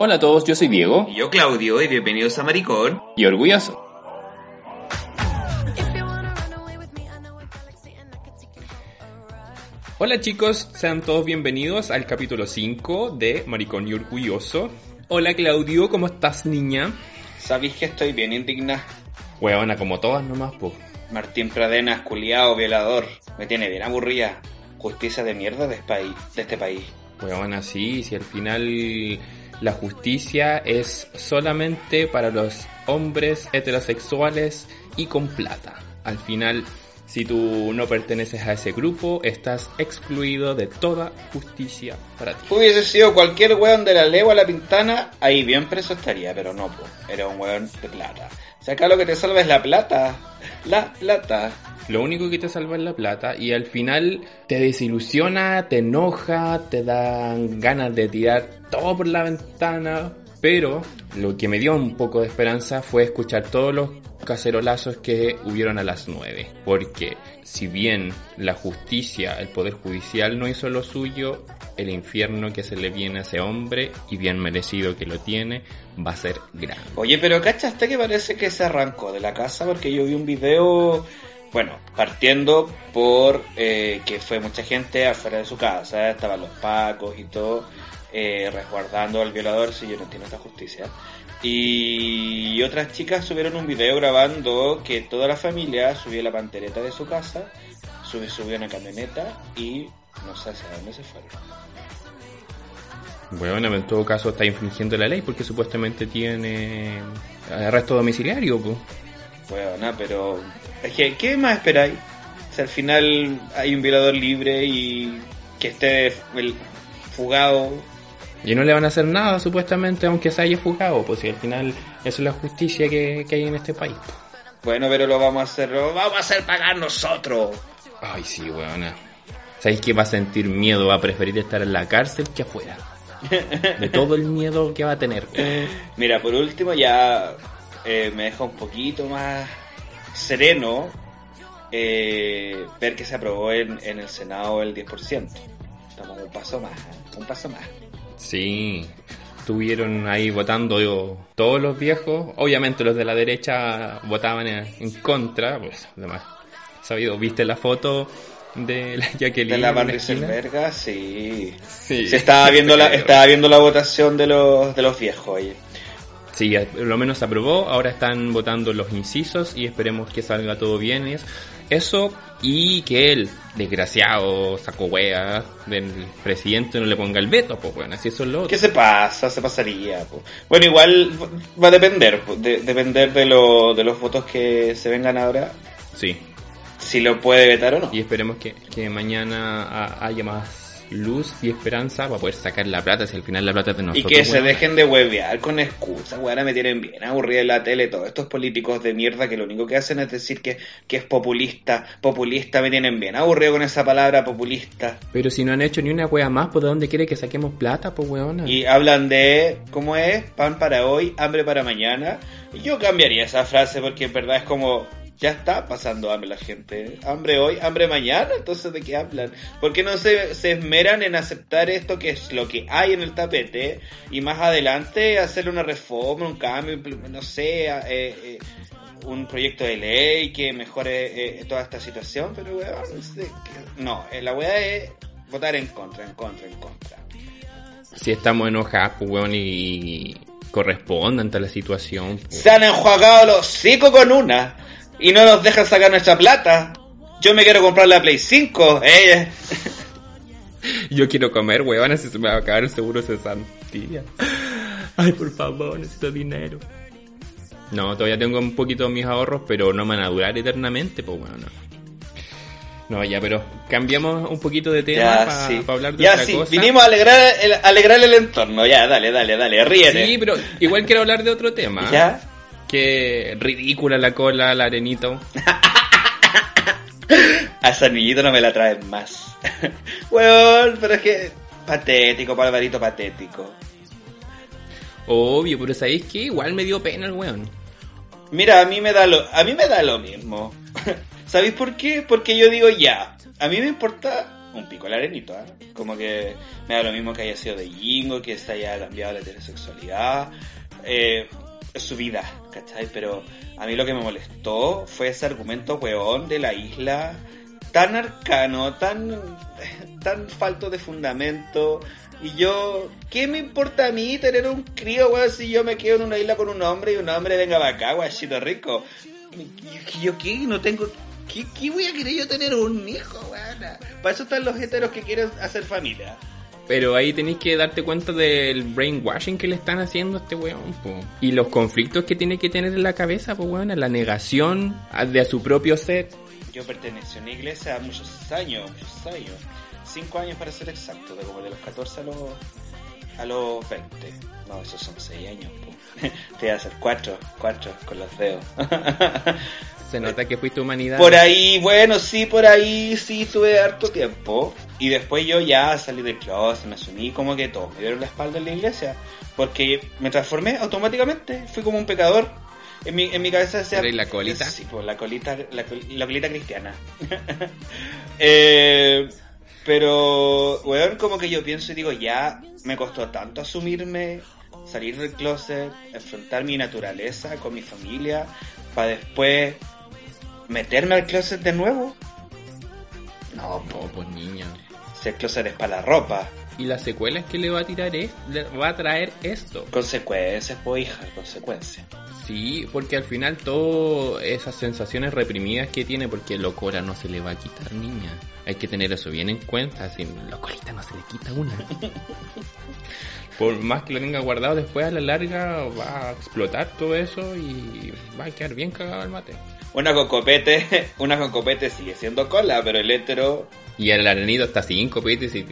Hola a todos, yo soy Diego. Y yo Claudio, y bienvenidos a Maricón. Y orgulloso. Hola chicos, sean todos bienvenidos al capítulo 5 de Maricón y Orgulloso. Hola Claudio, ¿cómo estás niña? Sabéis que estoy bien indigna. Huevona, como todas nomás, po. Martín Pradenas, culiao, violador. Me tiene bien aburrida. Justicia de mierda de, este, de este país. Huevona, sí, si al final la justicia es solamente para los hombres heterosexuales y con plata. Al final, si tú no perteneces a ese grupo, estás excluido de toda justicia para ti. Hubiese sido cualquier weón de la legua a la pintana, ahí bien preso estaría, pero no, po. era un weón de plata. Si acá lo que te salva es la plata, la plata. Lo único que te salva es la plata y al final te desilusiona, te enoja, te dan ganas de tirar todo por la ventana. Pero lo que me dio un poco de esperanza fue escuchar todos los cacerolazos que hubieron a las 9. Porque si bien la justicia, el poder judicial no hizo lo suyo, el infierno que se le viene a ese hombre, y bien merecido que lo tiene, va a ser grande. Oye, pero ¿cachaste que parece que se arrancó de la casa? Porque yo vi un video bueno, partiendo por eh, que fue mucha gente afuera de su casa, estaban los pacos y todo, eh, resguardando al violador, si yo no entiendo esta justicia. Y otras chicas subieron un video grabando que toda la familia subió la pantereta de su casa, subió, subió una camioneta y no sé hacia dónde se fueron. Bueno, en todo caso está infringiendo la ley porque supuestamente tiene arresto domiciliario. Pues. Bueno, pero es que, ¿qué más esperáis? Si al final hay un violador libre y que esté fugado. Y no le van a hacer nada, supuestamente, aunque se haya fugado, pues si al final eso es la justicia que, hay en este país. Bueno, pero lo vamos a hacer, lo vamos a hacer pagar nosotros. Ay, sí, weón. ¿Sabéis que va a sentir miedo? Va a preferir estar en la cárcel que afuera. De todo el miedo que va a tener. Mira, por último ya eh, me deja un poquito más sereno eh, ver que se aprobó en, el Senado el 10%. Estamos un paso más, un paso más. Sí, estuvieron ahí votando todos los viejos. Obviamente los de la derecha votaban en, contra, pues además, sabido, viste la foto de la Jacqueline. De la Van sí. sí. Se estaba viendo la, estaba viendo la votación de los, de los viejos ahí. Sí, lo menos se aprobó, ahora están votando los incisos y esperemos que salga todo bien. Eso y que el desgraciado saco wea del presidente no le ponga el veto, pues bueno, así eso es lo ¿Qué se pasa? Se pasaría. Pues. Bueno, igual va a depender, de, depender de, lo, de los votos que se vengan ahora. Sí. Si lo puede vetar o no. Y esperemos que, que mañana haya más luz y esperanza para poder sacar la plata si al final la plata es de nosotros. Y que se dejen de huevear con excusas, ahora me tienen bien aburrida en la tele todos estos políticos de mierda que lo único que hacen es decir que, que es populista, populista me tienen bien aburrido con esa palabra populista. Pero si no han hecho ni una hueá más, ¿por dónde quiere que saquemos plata, pues weona? Y hablan de, ¿cómo es? Pan para hoy, hambre para mañana. Yo cambiaría esa frase porque en verdad es como ya está pasando hambre la gente. Hambre hoy, hambre mañana, entonces ¿de qué hablan? ¿Por qué no se, se esmeran en aceptar esto que es lo que hay en el tapete y más adelante hacer una reforma, un cambio, no sé, eh, eh, un proyecto de ley que mejore eh, toda esta situación? Pero weón, no, la weá es votar en contra, en contra, en contra. Si estamos enojados, pues weón, y corresponde ante la situación. Pues. Se han enjuagado los cinco con una y no nos dejan sacar nuestra plata. Yo me quiero comprar la Play 5, eh. Yo quiero comer, weón, si se me va a acabar el seguro cesantía. Ay, por favor, necesito dinero. No, todavía tengo un poquito mis ahorros, pero no me van a durar eternamente, pues bueno, no. No, ya, pero cambiamos un poquito de tema para hablar de ya, otra sí. Vinimos a alegrar el, alegrar el entorno. Ya, dale, dale, dale, ríete. Sí, pero igual quiero hablar de otro tema. ¿Ya? Qué ridícula la cola, la arenito. a ese anillito no me la traen más. Weón, pero es que patético, palvarito patético. Obvio, pero ¿sabéis que Igual me dio pena el weón. Mira, a mí me da lo, a mí me da lo mismo. ¿Sabéis por qué? Porque yo digo ya, a mí me importa un pico el arenito, ¿ah? Como que me da lo mismo que haya sido de Jingo, que se haya cambiado la heterosexualidad. Eh, su vida, Pero a mí lo que me molestó fue ese argumento weón de la isla tan arcano, tan, tan falto de fundamento. Y yo, ¿qué me importa a mí tener un crío, weón, si yo me quedo en una isla con un hombre y un hombre venga para acá, guachito rico? ¿Yo, yo qué? No tengo... ¿Qué, ¿Qué voy a querer yo tener un hijo, weón? Para eso están los heteros que quieren hacer familia. Pero ahí tenéis que darte cuenta del brainwashing que le están haciendo a este weón, po. Y los conflictos que tiene que tener en la cabeza, pues weón, la negación de a su propio ser. Yo pertenecí a una iglesia a muchos años, muchos años. Cinco años para ser exacto, de como de los 14 a los, a los 20. No, esos son seis años. po. Te voy a hacer cuatro, cuatro con los dedos. Se nota que fuiste humanidad. por ahí, bueno, sí, por ahí sí tuve harto tiempo. Y después yo ya salí del closet, me asumí como que todo. Me dieron la espalda en la iglesia. Porque me transformé automáticamente. Fui como un pecador. En mi, en mi cabeza decía... ¿Eres la colita? Sí, pues la colita, la, col- la colita cristiana. Eh, pero, weón, como que yo pienso y digo, ya me costó tanto asumirme, salir del closet, enfrentar mi naturaleza con mi familia, para después meterme al closet de nuevo. No, No, pues niña. Si el closet es para la ropa. Y las secuelas que le va a tirar es, le va a traer esto. Consecuencias, pues hija, consecuencias. Sí, porque al final todas esas sensaciones reprimidas que tiene, porque locura no se le va a quitar, niña. Hay que tener eso bien en cuenta, así, locorita no se le quita una. Por más que lo tenga guardado, después a la larga va a explotar todo eso y va a quedar bien cagado el mate. Una con copete, una con copete sigue siendo cola, pero el hétero Y el arenito está sin copetes y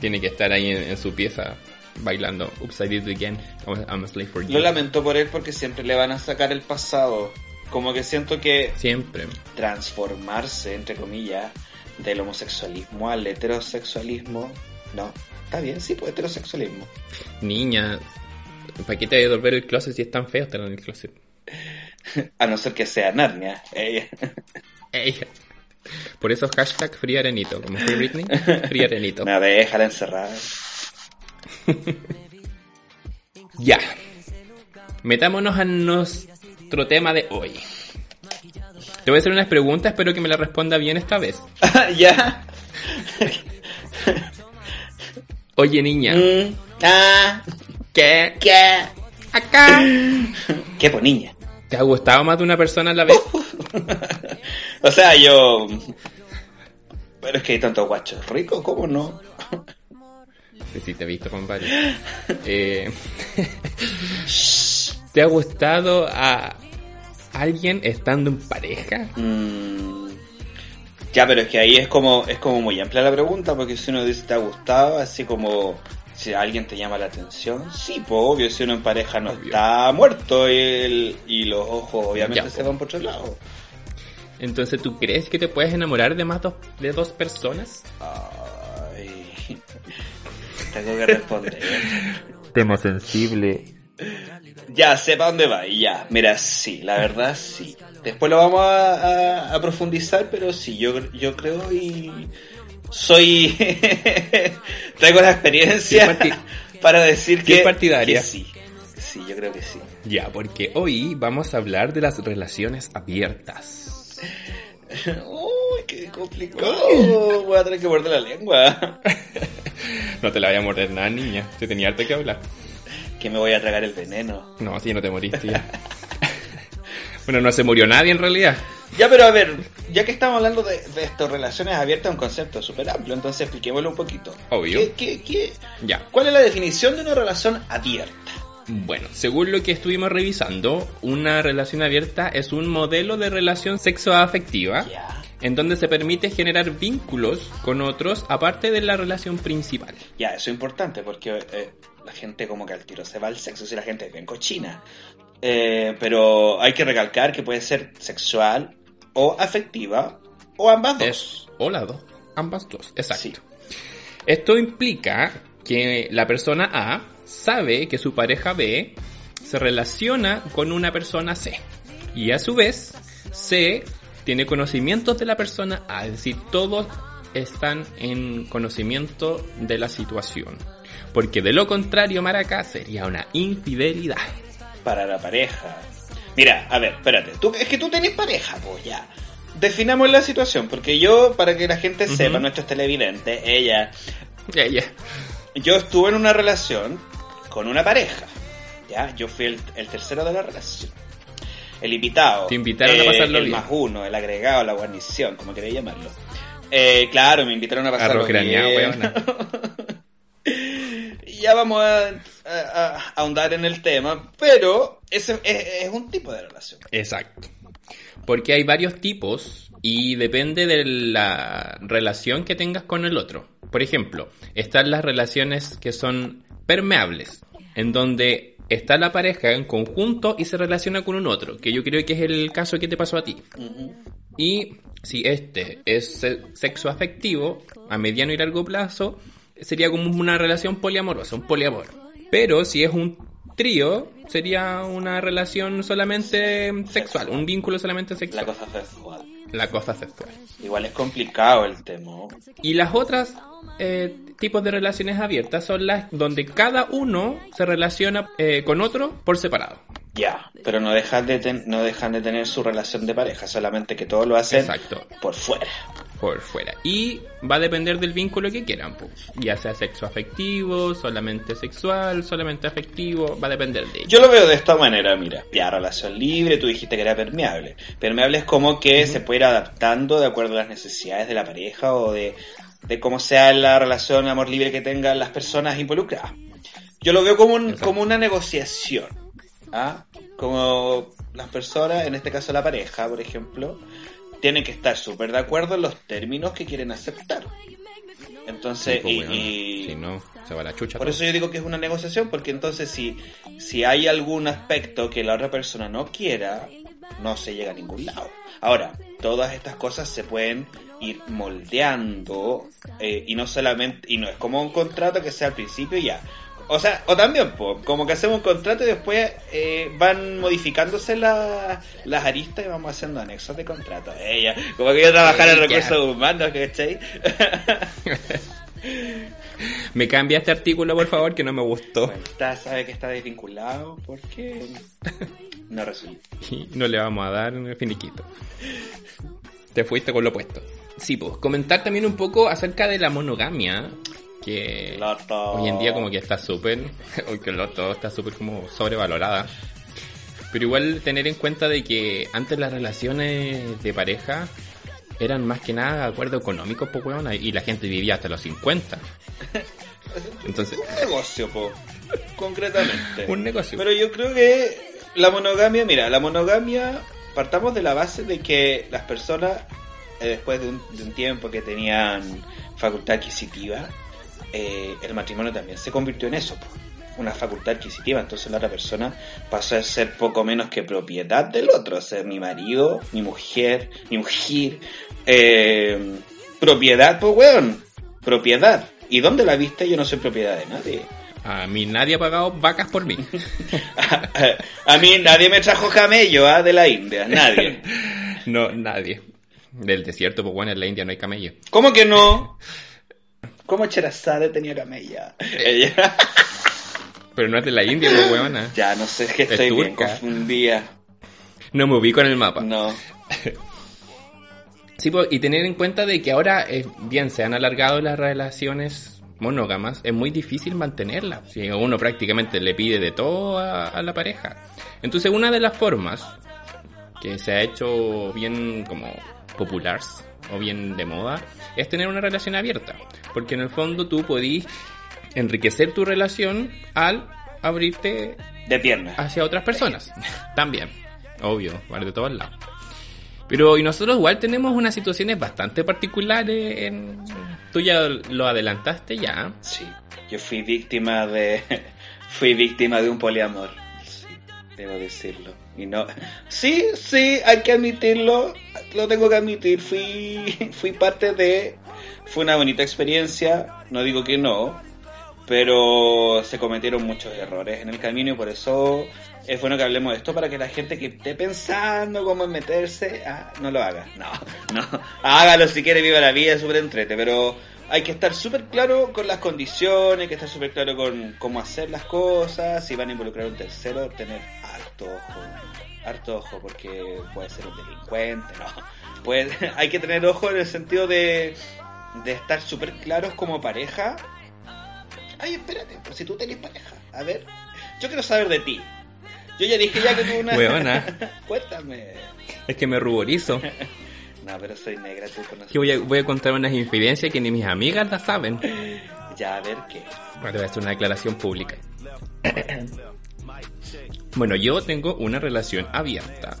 tiene que estar ahí en, en su pieza bailando Upside It Again, I'm a Slave for You. Lo lamento por él porque siempre le van a sacar el pasado. Como que siento que Siempre. transformarse, entre comillas, del homosexualismo al heterosexualismo. No, está bien, sí, pues heterosexualismo. Niña, ¿para qué te voy a devolver el closet si es tan feo estar en el closet? A no ser que sea Narnia. Ey. Por eso hashtag Free Arenito, como Free Britney, Free Arenito. me déjala encerrada. Ya. Metámonos a nuestro tema de hoy. Te voy a hacer unas preguntas, espero que me las responda bien esta vez. ya. Oye, niña, Mm, ah, ¿qué? ¿Qué? Acá. ¿Qué pues niña? ¿Te ha gustado más de una persona a la vez? O sea, yo... Pero es que hay tantos guachos ricos, ¿cómo no? Sí, sí, te he visto con varios. Eh, ¿Te ha gustado a alguien estando en pareja? Mm, ya, pero es que ahí es como es como muy amplia la pregunta, porque si uno dice te ha gustado, así como si alguien te llama la atención, sí, pues obvio, si uno en pareja no Obvio. está muerto y, el- y los ojos obviamente Ya, se van por otro lado. Entonces, ¿tú crees que te puedes enamorar de más dos, de dos personas? Ay, tengo que responder. Tema sensible. ya, sepa dónde va, y ya. Mira, sí, la verdad sí. Después lo vamos a, a- a profundizar, pero sí, yo, yo creo y soy... Traigo la experiencia ¿Qué parti- para decir que, partidaria? que sí. Sí, yo creo que sí. Ya, porque hoy vamos a hablar de las relaciones abiertas. Uy, qué complicado. Voy a tener que morder la lengua. No te la voy a morder nada, niña. Te tenía harto que hablar. Que me voy a tragar el veneno. No, así no te moriste ya. bueno, no se murió nadie en realidad. Ya, pero a ver, ya que estamos hablando de, de esto, relaciones abiertas es un concepto súper amplio, entonces expliquémoslo un poquito. Obvio. ¿Qué, qué, qué- Ya. cuál es la definición de una relación abierta? Bueno, según lo que estuvimos revisando, una relación abierta es un modelo de relación sexoafectiva Ya. en donde se permite generar vínculos con otros aparte de la relación principal. Ya, eso es importante porque eh, la gente como que al tiro se va al sexo, si la gente es bien cochina. Eh, pero hay que recalcar que puede ser sexual o afectiva o ambas dos. Es o las dos, ambas dos, exacto. Sí. Esto implica que la persona A sabe que su pareja B se relaciona con una persona C. Y a su vez, C tiene conocimientos de la persona A, es decir, todo están en conocimiento de la situación. Porque de lo contrario, Maraca, sería una infidelidad. Para la pareja. Mira, a ver, espérate. Tú, es que tú tenés pareja, pues ya. Definamos la situación, porque yo, para que la gente sepa, nuestros televidentes, ella, ya. yo estuve en una relación con una pareja. Ya, yo fui el, el tercero de la relación. El invitado. Te invitaron a pasarlo el bien. más uno, el agregado, la guarnición, como queréis llamarlo. Eh, claro, me invitaron a pasarlo craneado, bien. ya vamos a, a- a ahondar en el tema, pero ese es, es un tipo de relación. Exacto. Porque hay varios tipos y depende de la relación que tengas con el otro. Por ejemplo, están las relaciones que son permeables, en donde está la pareja en conjunto y se relaciona con un otro, que yo creo que es el caso que te pasó a ti. Y si este es se- sexo afectivo, a mediano y largo plazo, sería como una relación poliamorosa, un poliamor. Pero si es un trío, sería una relación solamente sexual, un vínculo solamente La sexual. cosa sexual. La cosa sexual. Igual es complicado el tema. Y las otras eh, tipos de relaciones abiertas son las donde cada uno se relaciona eh, con otro por separado. Ya, pero no dejan de ten- no dejan de tener su relación de pareja, solamente que todos lo hacen Exacto. por fuera. Por fuera. Y va a depender del vínculo que quieran, ya sea sexo afectivo, solamente sexual, solamente afectivo, va a depender de ello. Yo lo veo de esta manera, mira, ya relación libre, tú dijiste que era permeable. Permeable es como que se puede ir adaptando de acuerdo a las necesidades de la pareja o de, de cómo sea la relación amor libre que tengan las personas involucradas. Yo lo veo como, un- como una negociación. ¿ah? Como las personas, en este caso la pareja, por ejemplo, tienen que estar súper de acuerdo en los términos que quieren aceptar. Entonces, Sí, po, y- Si no, se va la chucha. por todo. eso yo digo que es una negociación, porque entonces si, si hay algún aspecto que la otra persona no quiera, no se llega a ningún lado. Ahora, todas estas cosas se pueden ir moldeando eh, y no solamente, y no es como un contrato que sea al principio ya. O sea, o también, po, como que hacemos un contrato y después eh, van modificándose la- las aristas y vamos haciendo anexos de contrato. Ella, como que yo trabajar en Eh, recursos humanos, ¿cachai? Me cambia este artículo, por favor, que no me gustó. Bueno, está, sabe que está desvinculado porque no resulta. Y no le vamos a dar un finiquito. Te fuiste con lo opuesto. Sí, pues comentar también un poco acerca de la monogamia, que Loto. hoy en día como que está súper, que lo todo está súper como sobrevalorada. Pero igual tener en cuenta de que antes las relaciones de pareja eran más que nada de acuerdo económico, pues weón, y la gente vivía hasta los 50. Entonces, Un negocio, po. Concretamente. un negocio. Pero yo creo que la monogamia, mira, la monogamia, partamos de la base de que las personas, eh, después de un, de un tiempo que tenían facultad adquisitiva, eh, el matrimonio también se convirtió en eso, po. una facultad adquisitiva. Entonces la otra persona pasó a ser poco menos que propiedad del otro, o sea, mi marido, mi mujer, mi mujer, eh, propiedad, pues weón, propiedad. ¿Y dónde la viste? Yo no soy propiedad de nadie. A mí nadie ha pagado vacas por mí. A mí nadie me trajo camello ¿ah? de la India, nadie. No, nadie. Del desierto, pues bueno, en la India no hay camello. ¿Cómo que no? ¿Cómo Cherazade tenía camella? Ella- Pero no es de la India, pues huevona. ya, no sé, es que Es estoy bien turca. confundida. No me ubico en el mapa. No. Sí, pues, y tener en cuenta de que ahora, eh, bien, se han alargado las relaciones monógamas, es muy difícil mantenerlas. Si uno prácticamente le pide de todo a, a la pareja. Entonces, una de las formas que se ha hecho bien como populares o bien de moda es tener una relación abierta. Porque en el fondo tú podís enriquecer tu relación al abrirte De pierna. hacia otras personas. También, obvio, vale de todos lados. Pero y nosotros igual tenemos unas situaciones bastante particulares. En... Tú ya lo adelantaste ya. Sí, yo fui víctima de. Fui víctima de un poliamor. Sí, debo decirlo. Y no. Sí, sí, hay que admitirlo. Lo tengo que admitir. Fui, fui parte de. Fue una bonita experiencia. No digo que no. pero se cometieron muchos errores en el camino y por eso es bueno que hablemos de esto para que la gente que esté pensando cómo meterse, ah, no lo haga. No, no. Hágalo si quiere, viva la vida, súper entrete, pero hay que estar súper claro con las condiciones, hay que estar súper claro con cómo hacer las cosas, si van a involucrar a un tercero, tener harto ojo, harto ojo, porque puede ser un delincuente, no. Pues hay que tener ojo en el sentido de, de estar súper claros como pareja. Ay, espérate, pues si tú tenés pareja, a ver, yo quiero saber de ti. Yo ya dije ya que tú una... Huevona. Cuéntame. Es que me ruborizo. No, pero soy negra, tú conoces. Que voy a, voy a contar unas infidencias que ni mis amigas las saben. Ya, a ver qué. Bueno, te voy a hacer una declaración pública. Bueno, yo tengo una relación abierta.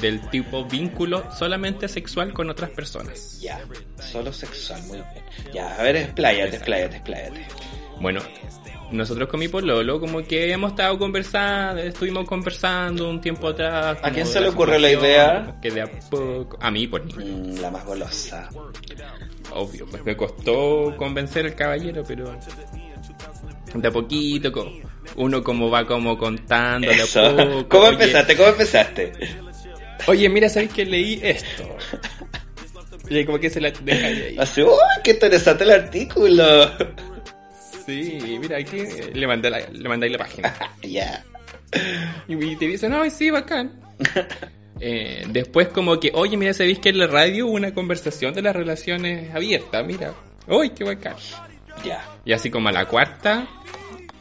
Del tipo vínculo solamente sexual con otras personas. Ya, solo sexual, muy bien. Ya, a ver, expláyate, expláyate, expláyate. Bueno, nosotros con mi pololo como que hemos estado conversando, estuvimos conversando un tiempo atrás. ¿A como quién se le ocurrió la idea? Que de a poco... A mí, por mí. Mm, la más golosa. Obvio, pues me costó convencer al caballero, pero de a poquito, co- uno como va como contando poco. ¿Cómo oye, empezaste? ¿Cómo empezaste? Oye, mira, ¿sabes que leí esto? Y como que se la deja ahí. Así, ¡uy, qué interesante el artículo! Sí, mira, aquí le mandé la, le mandé ahí la página. ya. Y te dicen, ay, sí, bacán. Eh, después como que, oye, mira, ¿sabéis que en la radio hubo una conversación de las relaciones abiertas? Mira, uy, qué bacán. Ya. Y así como a la cuarta,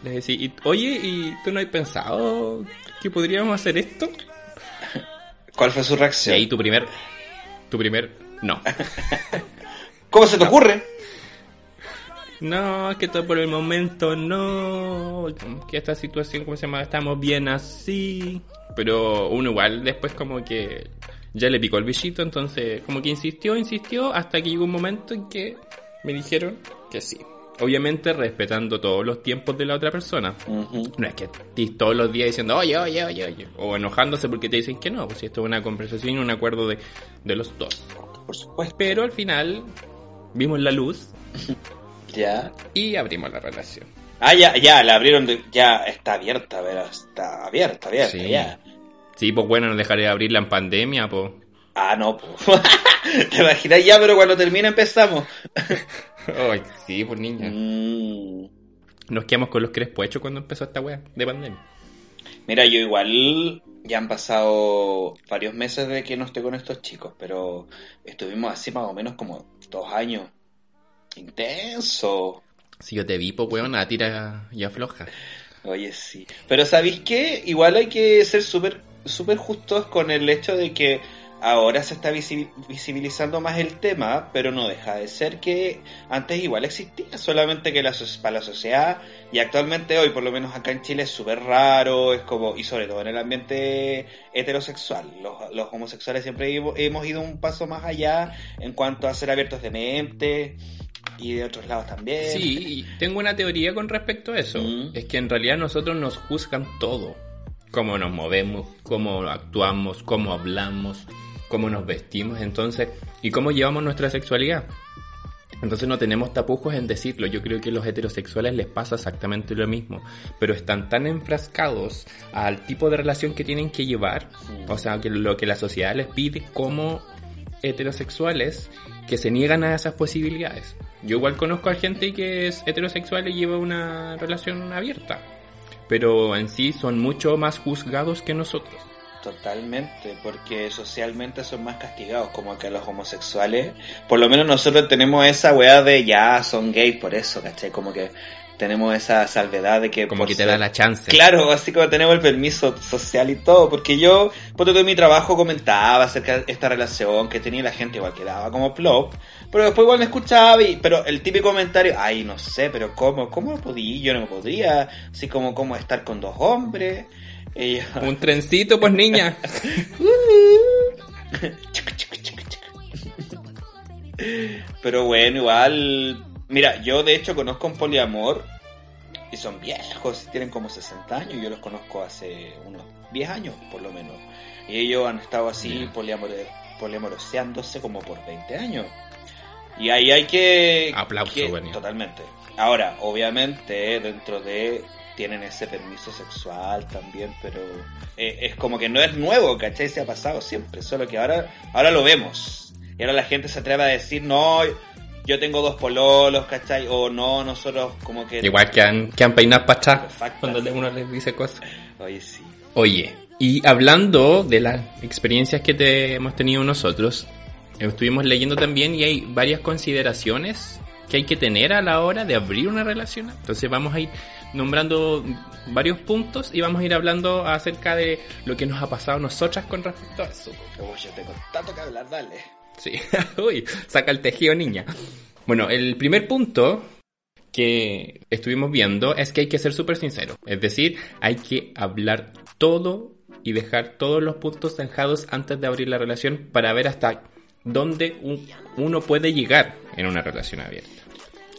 les decía, "Y- oye, ¿y tú no has pensado que podríamos hacer esto? ¿Cuál fue su Y reacción? ahí tu primer, tu primer, no. ¿Cómo se te ocurre? No, es que todo por el momento no, que esta situación, ¿cómo se llama? Estamos bien así. Pero uno igual después como que ya le picó el bichito, entonces como que insistió, insistió, hasta que llegó un momento en que me dijeron que sí. Obviamente respetando todos los tiempos de la otra persona. No es que estés todos los días diciendo, oye, oye, oye, oye. O enojándose porque te dicen que no. Pues si esto es una conversación y un acuerdo de, de los dos. Por supuesto. Pero al final vimos la luz Ya. y abrimos la relación. Ah, ya, ya, la abrieron, de- ya está abierta, verás, está abierta, abierta, Sí. ya. Sí, pues bueno, no dejaré de abrirla en pandemia, pues. Ah, no, po. te imaginas ya, pero cuando termina empezamos. Ay, sí, pues niña. Mm. Nos quedamos con los crespos hechos cuando empezó esta wea de pandemia. Mira, yo igual ya han pasado varios meses de que no estoy con estos chicos, pero estuvimos así más o menos como dos años. Intenso. Si yo te vi, pues weón, a tira y afloja. Oye, sí. Pero ¿sabéis qué? Igual hay que ser súper súper justos con el hecho de que ahora se está visi- visibilizando más el tema, pero no deja de ser que antes igual existía, solamente que la, so- para la sociedad y actualmente hoy, por lo menos acá en Chile, es súper raro, es como, y sobre todo en el ambiente heterosexual. Los, los homosexuales siempre hemos- hemos ido un paso más allá en cuanto a ser abiertos de mente y de otros lados también. Sí, y tengo una teoría con respecto a eso. Mm. Es que en realidad nosotros nos juzgan todo. Cómo nos movemos, cómo actuamos, cómo hablamos, cómo nos vestimos, entonces, y cómo llevamos nuestra sexualidad. Entonces no tenemos tapujos en decirlo. Yo creo que a los heterosexuales les pasa exactamente lo mismo. Pero están tan enfrascados al tipo de relación que tienen que llevar. O sea, que lo que la sociedad les pide como heterosexuales que se niegan a esas posibilidades. Yo igual conozco a gente que es heterosexual y lleva una relación abierta. Pero en sí son mucho más juzgados que nosotros. Totalmente, porque socialmente son más castigados, como que los homosexuales. Por lo menos nosotros tenemos esa weá de ya son gays por eso, ¿cachai? Como que tenemos esa salvedad de que. Como que te da la chance. Claro, así como tenemos el permiso social y todo, porque yo, por todo mi trabajo comentaba acerca de esta relación que tenía la gente, igual quedaba como plop, pero después igual me escuchaba y, pero el típico comentario, ay, no sé, pero ¿cómo? ¿Cómo podía? Yo no podría, así como, ¿cómo estar con dos hombres? Un trencito, pues niña. Pero bueno, igual. Mira, yo de hecho conozco un poliamor y son viejos, tienen como 60 años. Yo los conozco hace unos 10 años, por lo menos. Y ellos han estado así Ya. poliamore- poliamoroseándose como por 20 años. Y ahí hay que. Aplauso, que-. Totalmente. Ahora, obviamente, dentro de tienen ese permiso sexual también, pero eh, es como que no es nuevo, ¿cachai? Se ha pasado siempre, solo que ahora, ahora lo vemos. Y ahora la gente se atreve a decir, no, yo tengo dos pololos, ¿cachai? O no, nosotros como que... Igual que han, que han peinado para atrás cuando uno les dice cosas. Oye, sí. Oye, y hablando de las experiencias que te hemos tenido nosotros, estuvimos leyendo también y hay varias consideraciones que hay que tener a la hora de abrir una relación. Entonces vamos a ir nombrando varios puntos y vamos a ir hablando acerca de lo que nos ha pasado a nosotras con respecto a eso. Uy, yo tengo tanto que hablar, dale. Sí, uy, saca el tejido niña. Bueno, el primer punto que estuvimos viendo es que hay que ser súper sincero. Es decir, hay que hablar todo y dejar todos los puntos zanjados antes de abrir la relación para ver hasta dónde uno puede llegar en una relación abierta.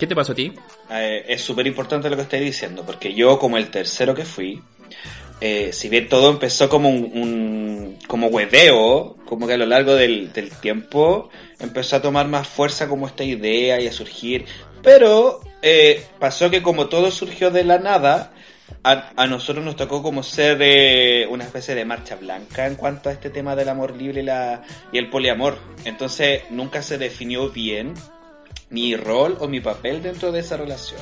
¿Qué te pasó a ti? Eh, es súper importante lo que estoy diciendo, porque yo como el tercero que fui, eh, si bien todo empezó como un, como hueveo, como que a lo largo del, tiempo empezó a tomar más fuerza como esta idea y a surgir, pero eh, pasó que como todo surgió de la nada, a, nosotros nos tocó como ser eh, una especie de marcha blanca en cuanto a este tema del amor libre y, la, y el poliamor. Entonces nunca se definió bien mi rol o mi papel dentro de esa relación.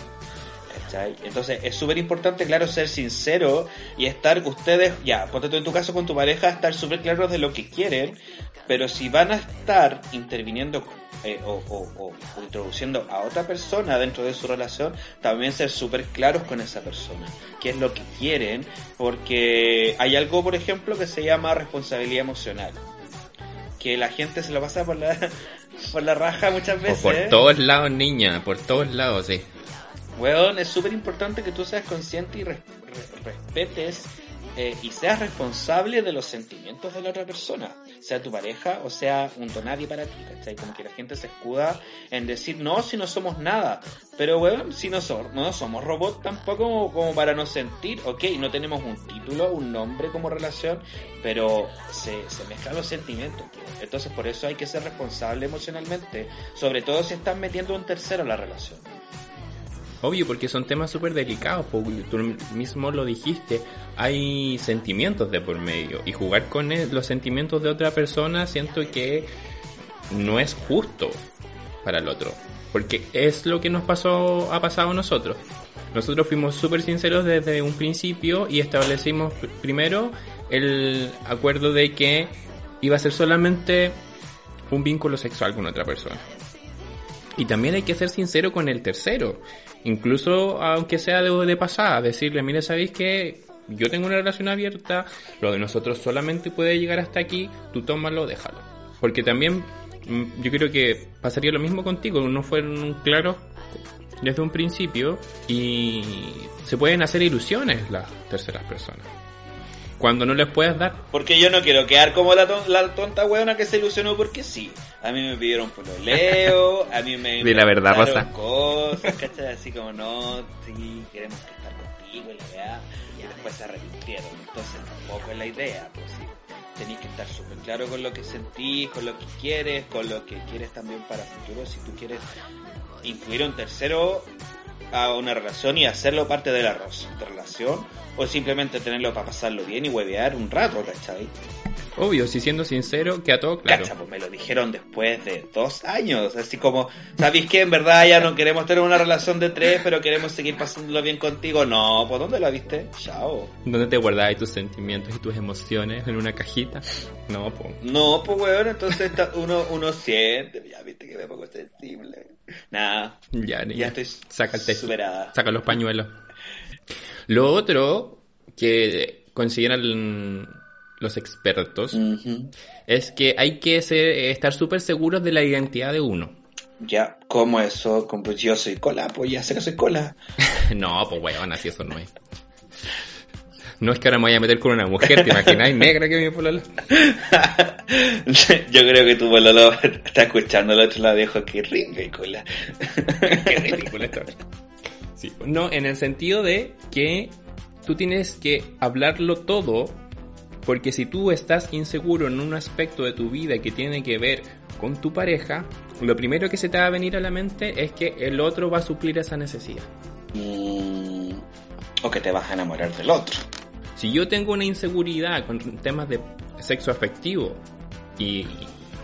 Entonces es súper importante, claro, ser sincero y estar ustedes, ya, ponte en tu caso con tu pareja, estar súper claros de lo que quieren, pero si van a estar interviniendo eh, o, introduciendo a otra persona dentro de su relación, también ser súper claros con esa persona, qué es lo que quieren, porque hay algo, por ejemplo, que se llama responsabilidad emocional, que la gente se lo pasa por la, por la raja muchas veces. por todos lados, niña, por todos lados, sí. Weón, es súper importante que tú seas consciente y respetes eh, y seas responsable de los sentimientos de la otra persona, sea tu pareja o sea un nadie para ti, ¿cachai? Como que la gente se escuda en decir, no, si no somos nada, pero bueno, si no, no somos robots tampoco como, para no sentir, ok, no tenemos un título, un nombre como relación, pero se, se mezclan los sentimientos, entonces por eso hay que ser responsable emocionalmente, sobre todo si estás metiendo un tercero en la relación. Obvio, porque son temas súper delicados, tú mismo lo dijiste, hay sentimientos de por medio y jugar con los sentimientos de otra persona siento que no es justo para el otro, porque es lo que nos pasó, ha pasado a nosotros. Nosotros fuimos súper sinceros desde un principio y establecimos primero el acuerdo de que iba a ser solamente un vínculo sexual con otra persona. Y también hay que ser sincero con el tercero. Incluso aunque sea de, pasada, decirle, mire, ¿sabéis que yo tengo una relación abierta, lo de nosotros solamente puede llegar hasta aquí, tú tómalo, déjalo. Porque también mm, yo creo que pasaría lo mismo contigo, no fueron claros desde un principio y se pueden hacer ilusiones las terceras personas cuando no les puedes dar. Porque yo no quiero quedar como la, tonta weona que se ilusionó porque sí. A mí me pidieron leo, a mí me... Di la verdad, Rosa. cosas, ¿cachai? Así como, no, sí, queremos estar contigo y la verdad. Y después se arrepintieron. Entonces tampoco es la idea, pues sí. Tenéis que estar súper claro con lo que sentís, con lo que quieres, con lo que quieres también para futuro. Si tú quieres incluir a un tercero a una relación y hacerlo parte de la relación o simplemente tenerlo para pasarlo bien y huevear un rato, ¿cachai? Obvio, si siendo sincero, que a todo claro. Cacha, pues me lo dijeron después de dos años, así como, ¿sabéis que en verdad ya no queremos tener una relación de tres, pero queremos seguir pasándolo bien contigo? No, ¿por dónde la viste? Chao. ¿Dónde te guardáis tus sentimientos y tus emociones? ¿En una cajita? No, pues. No, pues, weón, entonces uno, uno siente, ya viste que me pongo sensible. Nada. Ya, ya estoy saca el superada. Saca los pañuelos. Lo otro que consideran los expertos es que hay que estar súper seguros de la identidad de uno. Ya, ¿cómo eso? Como pues yo soy cola, pues ya sé que soy cola. no, pues weón, así eso no es. No es que ahora me vaya a meter con una mujer, ¿te imaginas? negra que mi pololo. Yo creo que tu pololo está escuchando al otro lado dijo que ridícula. Qué ridícula esta sí. No, en el sentido de que tú tienes que hablarlo todo, porque si tú estás inseguro en un aspecto de tu vida que tiene que ver con tu pareja, lo primero que se te va a venir a la mente es que el otro va a suplir esa necesidad. Mm, o que te vas a enamorar del otro. Si yo tengo una inseguridad con temas de sexo afectivo y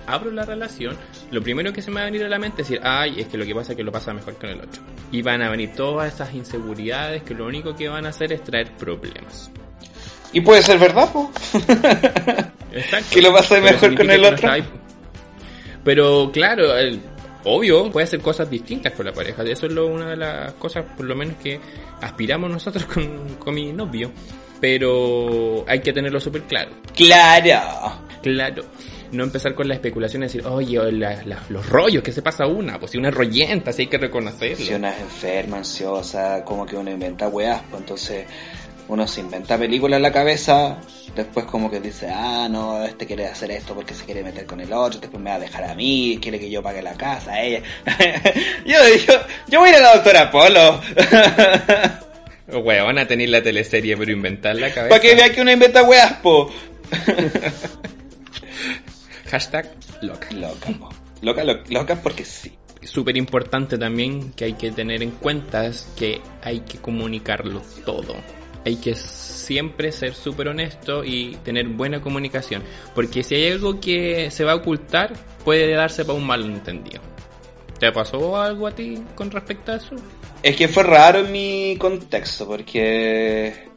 abro la relación, lo primero que se me va a venir a la mente es decir, ay, es que lo que pasa es que lo pasa mejor con el otro. Y van a venir todas esas inseguridades que lo único que van a hacer es traer problemas. Y puede ser verdad, po. Exacto. Que lo Pero mejor con el no otro. Pero claro, el- obvio, puede hacer cosas distintas con la pareja. Eso es lo, una de las cosas, por lo menos, que aspiramos nosotros con, con mi novio. Pero hay que tenerlo súper claro. Claro. Claro. No empezar con la especulación y decir, oye, la- la- los rollos que se pasa una, pues si una es rollenta, si hay que reconocerlo. Si una es enferma, ansiosa, como que uno inventa weas, pues entonces uno se inventa películas en la cabeza, después como que dice, ah, no, este quiere hacer esto porque se quiere meter con el otro, después me va a dejar a mí, quiere que yo pague la casa, ella. yo, yo, yo voy a ir a la doctora Polo. Weón, a tener la teleserie, pero inventar la cabeza. Para que vea que uno inventa weas, po. Hashtag loca. Loca, po. Loca, lo- loca porque sí. Súper importante también que hay que tener en cuenta es que hay que comunicarlo todo. Hay que siempre ser súper honesto y tener buena comunicación. Porque si hay algo que se va a ocultar, puede darse para un malentendido. ¿Te pasó algo a ti con respecto a eso? Es que fue raro en mi contexto, porque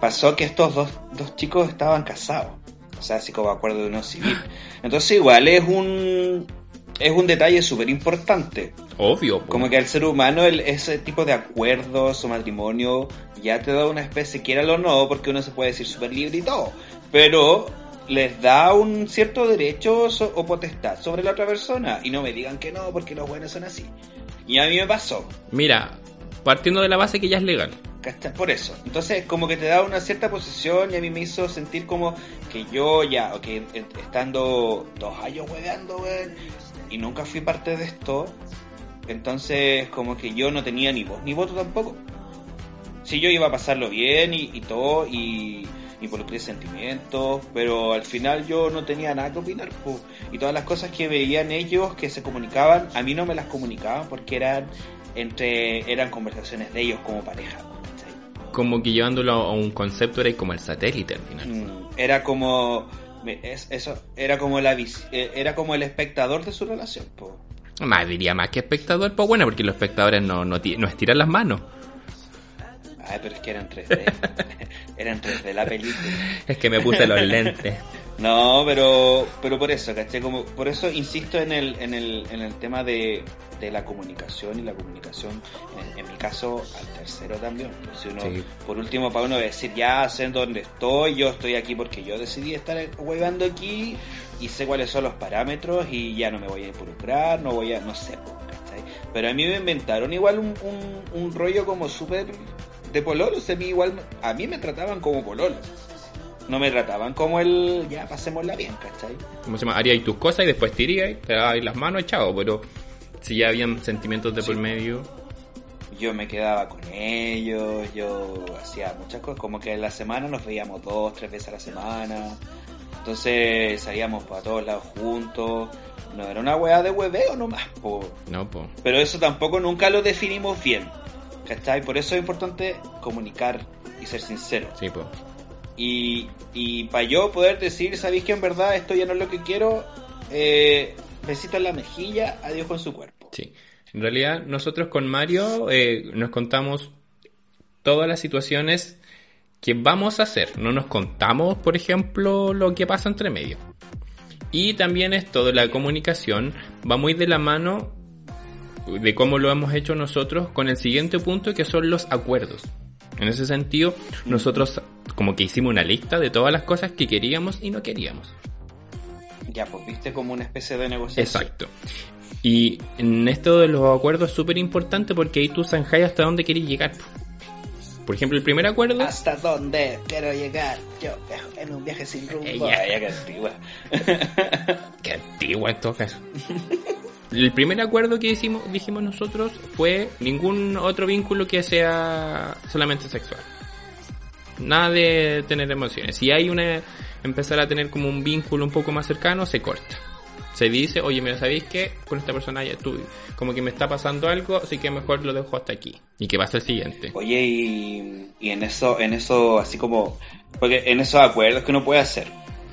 pasó que estos dos, dos chicos estaban casados. O sea, así como acuerdo de uno civil. Entonces igual es un, es un detalle súper importante. Obvio. Como que al ser humano el- ese tipo de acuerdos o matrimonio ya te da una especie, quiera o no, porque uno se puede decir súper libre y todo. Pero les da un cierto derecho so- o potestad sobre la otra persona. Y no me digan que no, porque los buenos son así. Y a mí me pasó. Mira, partiendo de la base que ya es legal. Por eso. Entonces, como que te da una cierta posición y a mí me hizo sentir como que yo ya, ok, estando dos años hueveando, weón, y nunca fui parte de esto, entonces como que yo no tenía ni voz ni voto tampoco. Sí, yo iba a pasarlo bien y, y todo, y involucré sentimientos, pero al final yo no tenía nada que opinar, po. y todas las cosas que veían ellos que se comunicaban, a mí no me las comunicaban porque eran entre eran conversaciones de ellos como pareja. Como que llevándolo a un concepto era como el satélite al final. Mm, Era como es- eso era como la eh, era como el espectador de su relación, po. Más diría más que espectador, pues bueno, porque los espectadores no, no, no estiran las manos. Ay, pero es que eran 3D. eran 3D la película. Es que me puse los lentes. No, pero pero por eso, ¿cachai? Como, por eso insisto en el, en el, en el tema de, de la comunicación y la comunicación, en, en mi caso, al tercero también. Si uno, Sí. Por último, para uno decir, ya sé dónde estoy, yo estoy aquí porque yo decidí estar huevando aquí y sé cuáles son los parámetros y ya no me voy a involucrar, no voy a, no sé, ¿cachai? Pero a mí me inventaron igual un, un, un rollo como súper de pololos, a mí igual, a mí me trataban como pololos. No me trataban como el, ya pasémosla bien, ¿cachai? ¿Cómo se llama? Haríais tus cosas y después tiríais, te dabais las manos y chao. Pero si ya habían sentimientos de por medio. Yo me quedaba con ellos, yo hacía muchas cosas, como que en la semana nos veíamos dos, tres veces a la semana. Entonces salíamos para todos lados juntos. No era una weá de hueveo nomás, po. No, pues. Pero eso tampoco nunca lo definimos bien. ¿Cachai? Por eso es importante comunicar y ser sincero. Sí, pues. Y, y para yo poder decir, ¿sabéis que en verdad esto ya no es lo que quiero? Eh, besito en la mejilla, adiós con su cuerpo. Sí. En realidad, nosotros con Mario eh, nos contamos todas las situaciones que vamos a hacer. No nos contamos, por ejemplo, lo que pasa entre medio. Y también esto de la comunicación va muy de la mano de cómo lo hemos hecho nosotros con el siguiente punto que son los acuerdos. En ese sentido, nosotros como que hicimos una lista de todas las cosas que queríamos y no queríamos. Ya, pues viste como una especie de negociación. Exacto. Y en esto de los acuerdos es súper importante porque ahí tú zanjas hasta dónde querés llegar. Por ejemplo, el primer acuerdo... ¿Hasta dónde quiero llegar? Yo en un viaje sin rumbo. Ella. Ya que antigua. Qué antigua en todo caso. El primer acuerdo que hicimos, dijimos nosotros fue ningún otro vínculo que sea solamente sexual. Nada de tener emociones. Si hay una empezar a tener como un vínculo un poco más cercano, se corta. Se dice, oye, mira, ¿sabéis qué? Con esta persona ya tú, como que me está pasando algo, así que mejor lo dejo hasta aquí. Y que pasa el siguiente. Oye, y, y en eso, en eso, así como, porque en esos acuerdos que uno puede hacer,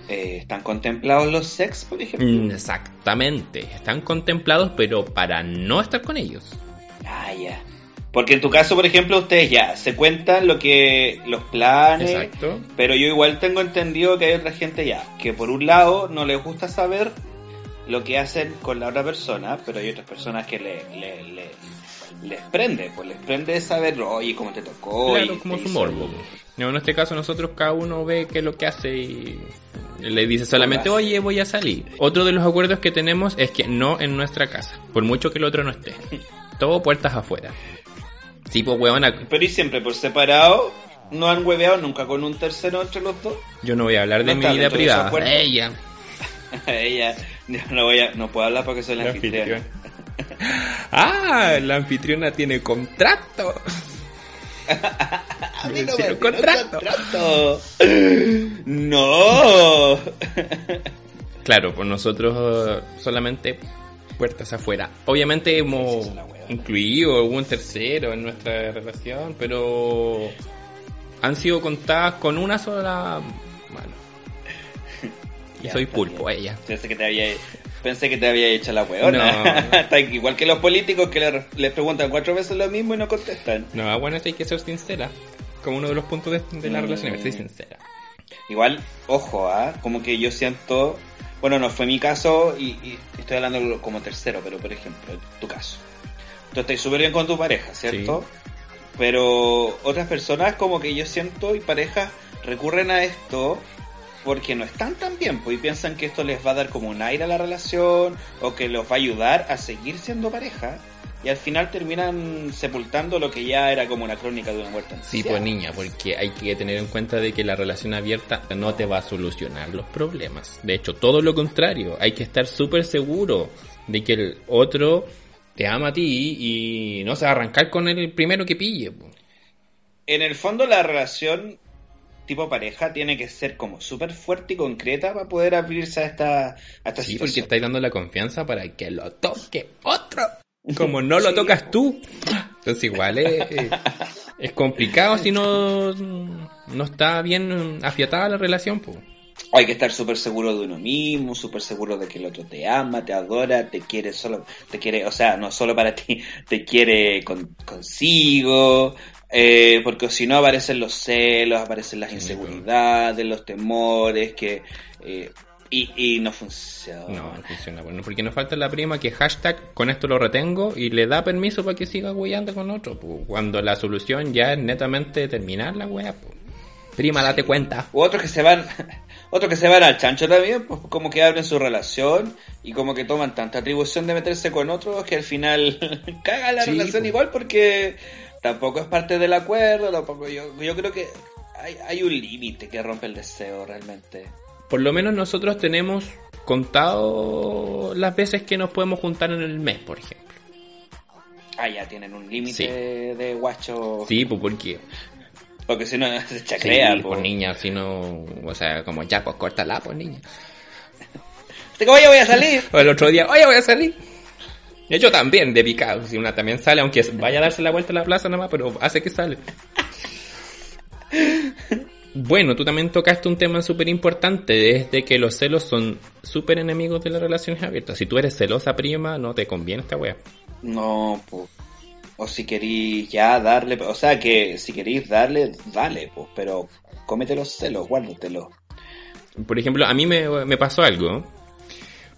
eh, ¿están contemplados los sex, por ejemplo? Mm, Exactamente, están contemplados, pero para no estar con ellos. Ah, ya. Porque en tu caso, por ejemplo, ustedes ya se cuentan lo que los planes, Exacto. pero yo igual tengo entendido que hay otra gente ya que por un lado no les gusta saber lo que hacen con la otra persona, pero hay otras personas que le, le- le- les prende, pues les prende saber, oye, cómo te tocó. Claro, y como su morbo. No, en este caso nosotros cada uno ve qué es lo que hace y le dice solamente, oye, voy a salir. Otro de los acuerdos que tenemos es que no en nuestra casa, por mucho que el otro no esté. Todo puertas afuera. Sí, pues weón, Pero y siempre por separado, no han hueveado nunca con un tercero entre los dos. yo no voy a hablar de No mi vida privada. Ella. Ella, yo no voy a, no puedo hablar porque soy la, La anfitriona. anfitriona. Ah, la anfitriona tiene contrato. A mí Me no hicieron me contrato. contrato. No. Claro, pues nosotros eh, solamente puertas afuera. Obviamente hemos incluido algún tercero en nuestra relación, pero han sido contadas con una sola mano. Y soy pulpo, ella. Pensé que te había, pensé que te había hecho la weona. No. Igual que los políticos que le- les preguntan cuatro veces lo mismo y no contestan. No, bueno, hay que ser sincera. Como uno de los puntos de, de la Mm. relación, ser sincera. Igual, ojo, ¿ah? Como que yo siento, bueno, no fue mi caso y, y estoy hablando como tercero, pero por ejemplo, tu caso. Tú estás súper bien con tu pareja, ¿cierto? Pero otras personas como que yo siento y parejas recurren a esto porque no están tan bien, pues y piensan que esto les va a dar como un aire a la relación o que los va a ayudar a seguir siendo pareja y al final terminan sepultando lo que ya era como una crónica de una muerte Sí, pues niña, porque hay que tener en cuenta de que la relación abierta no te va a solucionar los problemas. De hecho, todo lo contrario, hay que estar súper seguro de que el otro te ama a ti y no se va a arrancar con el primero que pille. en el fondo la relación tipo pareja tiene que ser como súper fuerte y concreta para poder abrirse a esta, a esta Sí, porque estáis dando la confianza para que lo toque otro. Como no lo tocas tú. Entonces igual es, es- es complicado si no, no está bien afiatada la relación. Pues. Hay que estar súper seguro de uno mismo, súper seguro de que el otro te ama, te adora, te quiere solo, te quiere, o sea, no solo para ti, te quiere con- consigo, eh, porque si no aparecen los celos, aparecen las inseguridades, los temores, que, eh, y, y no funciona. No, no funciona. Bueno, porque nos falta la prima que hashtag con esto lo retengo y le da permiso para que siga weyando con otro. cuando la solución ya es netamente terminar la wea. po. Prima, date cuenta. U otros que se van, otros que se van al chancho también, pues como que abren su relación y como que toman tanta atribución de meterse con otros que al final caga la Sí, relación pues. igual porque tampoco es parte del acuerdo, tampoco yo, yo creo que hay, hay un límite que rompe el deseo realmente. Por lo menos nosotros tenemos contado las veces que nos podemos juntar en el mes, por ejemplo. Ah, ya tienen un límite Sí. de guacho, Sí, pues porque... porque si no se Sí, chacrea. pues po. niña, si no... O sea, como ya, pues córtala, pues niña. Digo, oye, voy a salir. O el otro día, oye, voy a salir. Y yo también, de picado. Si una también sale, aunque vaya a darse la vuelta a la plaza nomás, pero hace que sale. Bueno, tú también tocaste un tema súper importante, es de que los celos son súper enemigos de las relaciones abiertas. Si tú eres celosa prima, no te conviene esta wea. No, pues. O si queréis ya darle, o sea que si queréis darle, dale, pues, pero cómete los celos, guárdatelos. Por ejemplo, a mí me, me pasó algo,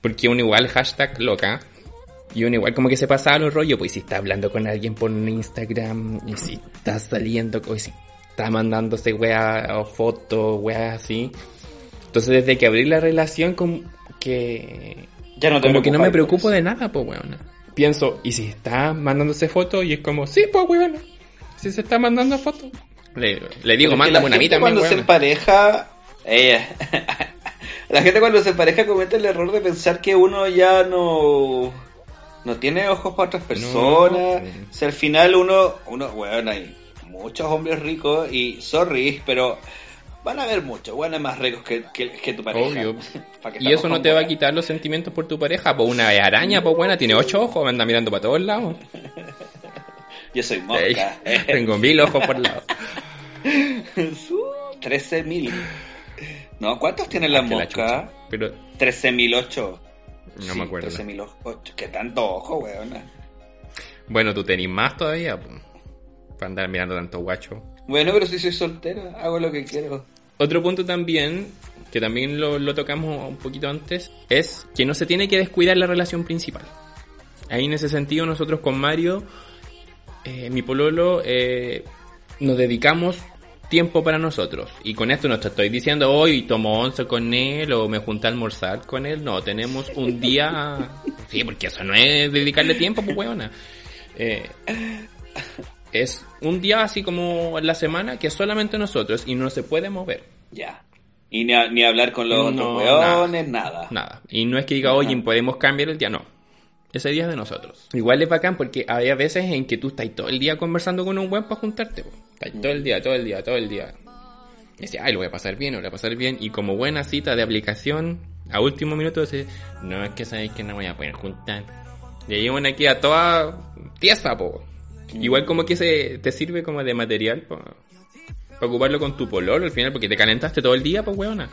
porque uno igual hashtag loca, y uno igual como que se pasaba los rollos, pues si está hablando con alguien por Instagram, y si está saliendo, o si está mandándose weá o fotos, weá así. Entonces desde que abrí la relación como que... Ya no te Como que no me preocupo de nada, pues weón. Pienso, ¿y si está mandándose fotos? Y es como, sí, pues weón. Si se está mandando fotos. Le, le digo, mándame una también, Cuando se weón. empareja, ella. la gente cuando se empareja comete el error de pensar que uno ya no no tiene ojos para otras personas. No. Si al final uno, uno, bueno, hay muchos hombres ricos y sorry, pero van a haber muchos buenos más ricos que, que, que tu pareja. Obvio. Y eso no te va a quitar los sentimientos por tu pareja. Pues una araña, pues buena, tiene ocho ojos, anda mirando para todos lados. Yo soy mosca. Tengo mil ojos por lado. 13 mil. No, ¿cuántos Que la moscas? chucha. Pero 13.008. no me acuerdo. 13.008. ¿Qué tanto ojo, weón? Bueno, tú tenés más todavía, pues. Para andar mirando tanto guacho. Bueno, pero si soy soltera, hago lo que quiero. Otro punto también, que también lo, lo tocamos un poquito antes, es que no se tiene que descuidar la relación principal. Ahí en ese sentido nosotros con Mario, eh, mi pololo, eh, nos dedicamos tiempo para nosotros. Y con esto no te estoy diciendo hoy tomo once con él o me junté a almorzar con él. No, tenemos un día... Sí, porque eso no es dedicarle tiempo, pues weona. Eh, es un día así como en la semana que es solamente nosotros y no se puede mover. Ya. Y ni, a- ni hablar con los No, otros weones, nada. Nada. Y no es que diga, oye, podemos cambiar el día, no. Ese día es de nosotros. Igual es bacán porque hay veces en que tú estás todo el día conversando con un buen para juntarte. po. Estás todo el día, todo el día, todo el día. Y decía, ay, lo voy a pasar bien, lo voy a pasar bien. Y como buena cita de aplicación, a último minuto dice, no, es que sabéis que no voy a poder juntar. Y ahí una queda toda tiesa, po. Igual como que se te sirve como de material para ocuparlo con tu pololo al final, porque te calentaste todo el día, pues weona.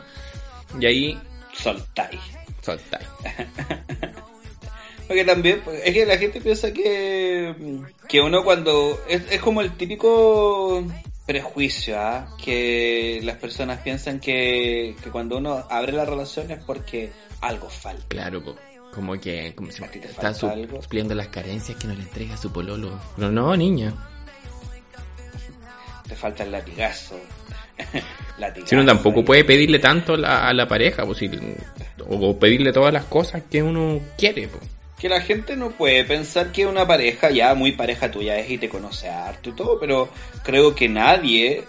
Y ahí Soltáis. soltáis. Porque también, pues, es que la gente piensa que, que uno cuando... Es, es como el típico prejuicio, ¿ah? Que las personas piensan que, que cuando uno abre la relación es porque algo falta. Claro, po. Como que como si ¿A ti te está supliendo las carencias que no le entrega su pololo. Pero no, niña. Te falta el latigazo. latigazo. Si uno tampoco ahí. puede pedirle tanto la- a la pareja, pues, si- o pedirle todas las cosas que uno quiere. po. Que la gente no puede pensar que una pareja ya muy pareja tuya es y te conoce harto y todo, pero creo que nadie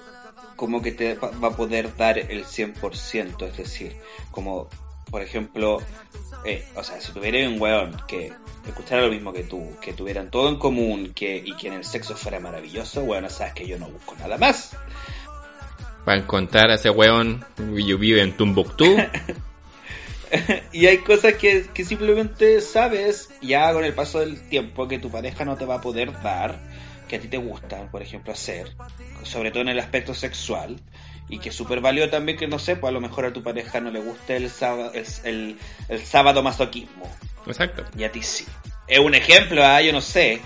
como que te va va a poder dar el 100%, es decir, como por ejemplo, eh, o sea, si tuviera un weón que escuchara lo mismo que tú, que tuvieran todo en común, que y que en el sexo fuera maravilloso, bueno, sabes que yo no busco nada más. Para encontrar a ese weón, yo vivo en Tumbuktu. y hay cosas que, que simplemente sabes ya con el paso del tiempo que tu pareja no te va a poder dar, que a ti te gusta, por ejemplo, hacer, sobre todo en el aspecto sexual, y que es súper válido también que, no sé, pues a lo mejor a tu pareja no le guste el sábado, el, el, el sábado masoquismo, Exacto. y a ti sí. Es un ejemplo, ¿ah? yo no sé.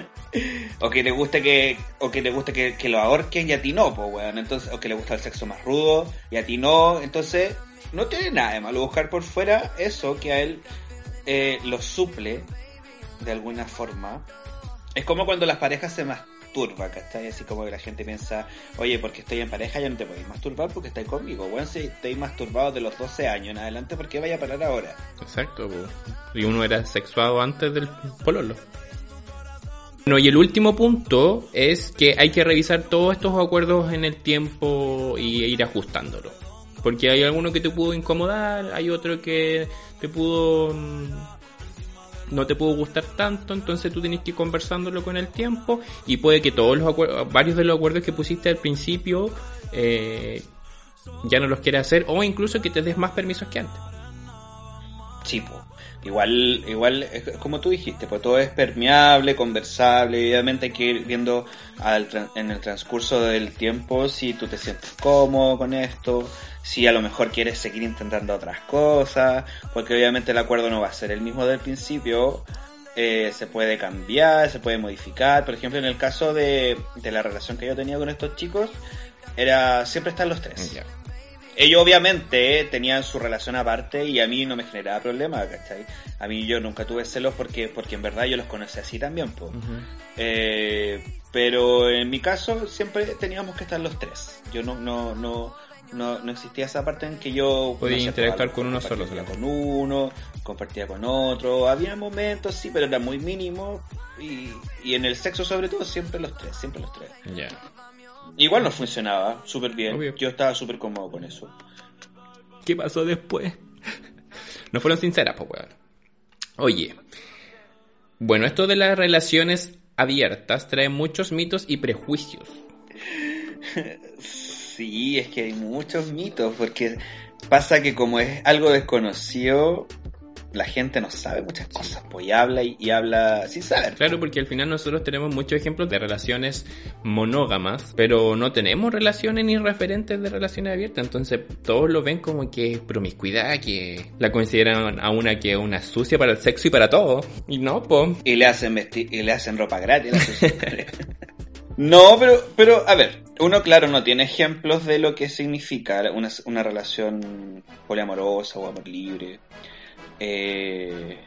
o que le guste que, o que le guste que, que lo ahorquen y a ti no, pues weón. Entonces, o que le gusta el sexo más rudo y a ti no. Entonces, no tiene nada de malo buscar por fuera eso que a él eh, lo suple de alguna forma. Es como cuando las parejas se masturban, ¿cachai? Así como que la gente piensa, oye, porque estoy en pareja ya no te podéis masturbar porque estáis conmigo. Bueno, si estáis masturbados de los 12 años en adelante, ¿por qué vaya a parar ahora? Exacto. Y uno era sexuado antes del pololo. Bueno, y el último punto es que hay que revisar todos estos acuerdos en el tiempo y ir ajustándolo. Porque hay alguno que te pudo incomodar, hay otro que te pudo mm, no te pudo gustar tanto, entonces tú tienes que ir conversándolo con el tiempo y puede que todos los acuerdos, varios de los acuerdos que pusiste al principio eh, ya no los quieras hacer o incluso que te des más permisos que antes. Sí. Igual, igual, es como tú dijiste, pues todo es permeable, conversable, obviamente hay que ir viendo al en el transcurso del tiempo si tú te sientes cómodo con esto, si a lo mejor quieres seguir intentando otras cosas, porque obviamente el acuerdo no va a ser el mismo del principio, eh, se puede cambiar, se puede modificar, por ejemplo en el caso de, de la relación que yo tenía con estos chicos, era siempre están los tres. Ellos obviamente tenían su relación aparte y a mí no me generaba problema, ¿cachai? A mí yo nunca tuve celos porque, porque en verdad yo los conocí así también, po. Eh, pero en mi caso siempre teníamos que estar los tres. Yo no, no, no, no, no existía esa parte en que yo Podía sé, interactuar pues, con uno solo. con uno, compartía con otro. Había momentos, sí, pero era muy mínimo. Y, y en el sexo sobre todo siempre los tres, siempre los tres. Ya. Igual nos funcionaba súper bien. Obvio. Yo estaba súper cómodo con eso. ¿Qué pasó después? No fueron sinceras, pues, weón. Oye. Bueno, esto de las relaciones abiertas trae muchos mitos y prejuicios. Sí, es que hay muchos mitos, porque pasa que como es algo desconocido, la gente no sabe muchas cosas, pues y habla y, habla sin saber. Claro, porque al final nosotros tenemos muchos ejemplos de relaciones monógamas, pero no tenemos relaciones ni referentes de relaciones abiertas, entonces todos lo ven como que es promiscuidad, que la consideran a una que es una sucia para el sexo y para todo, y no, pues. Y le hacen vestir, y le hacen ropa gratis. no, pero, pero, a ver, uno claro no tiene ejemplos de lo que significa una, una relación poliamorosa o amor libre. Eh,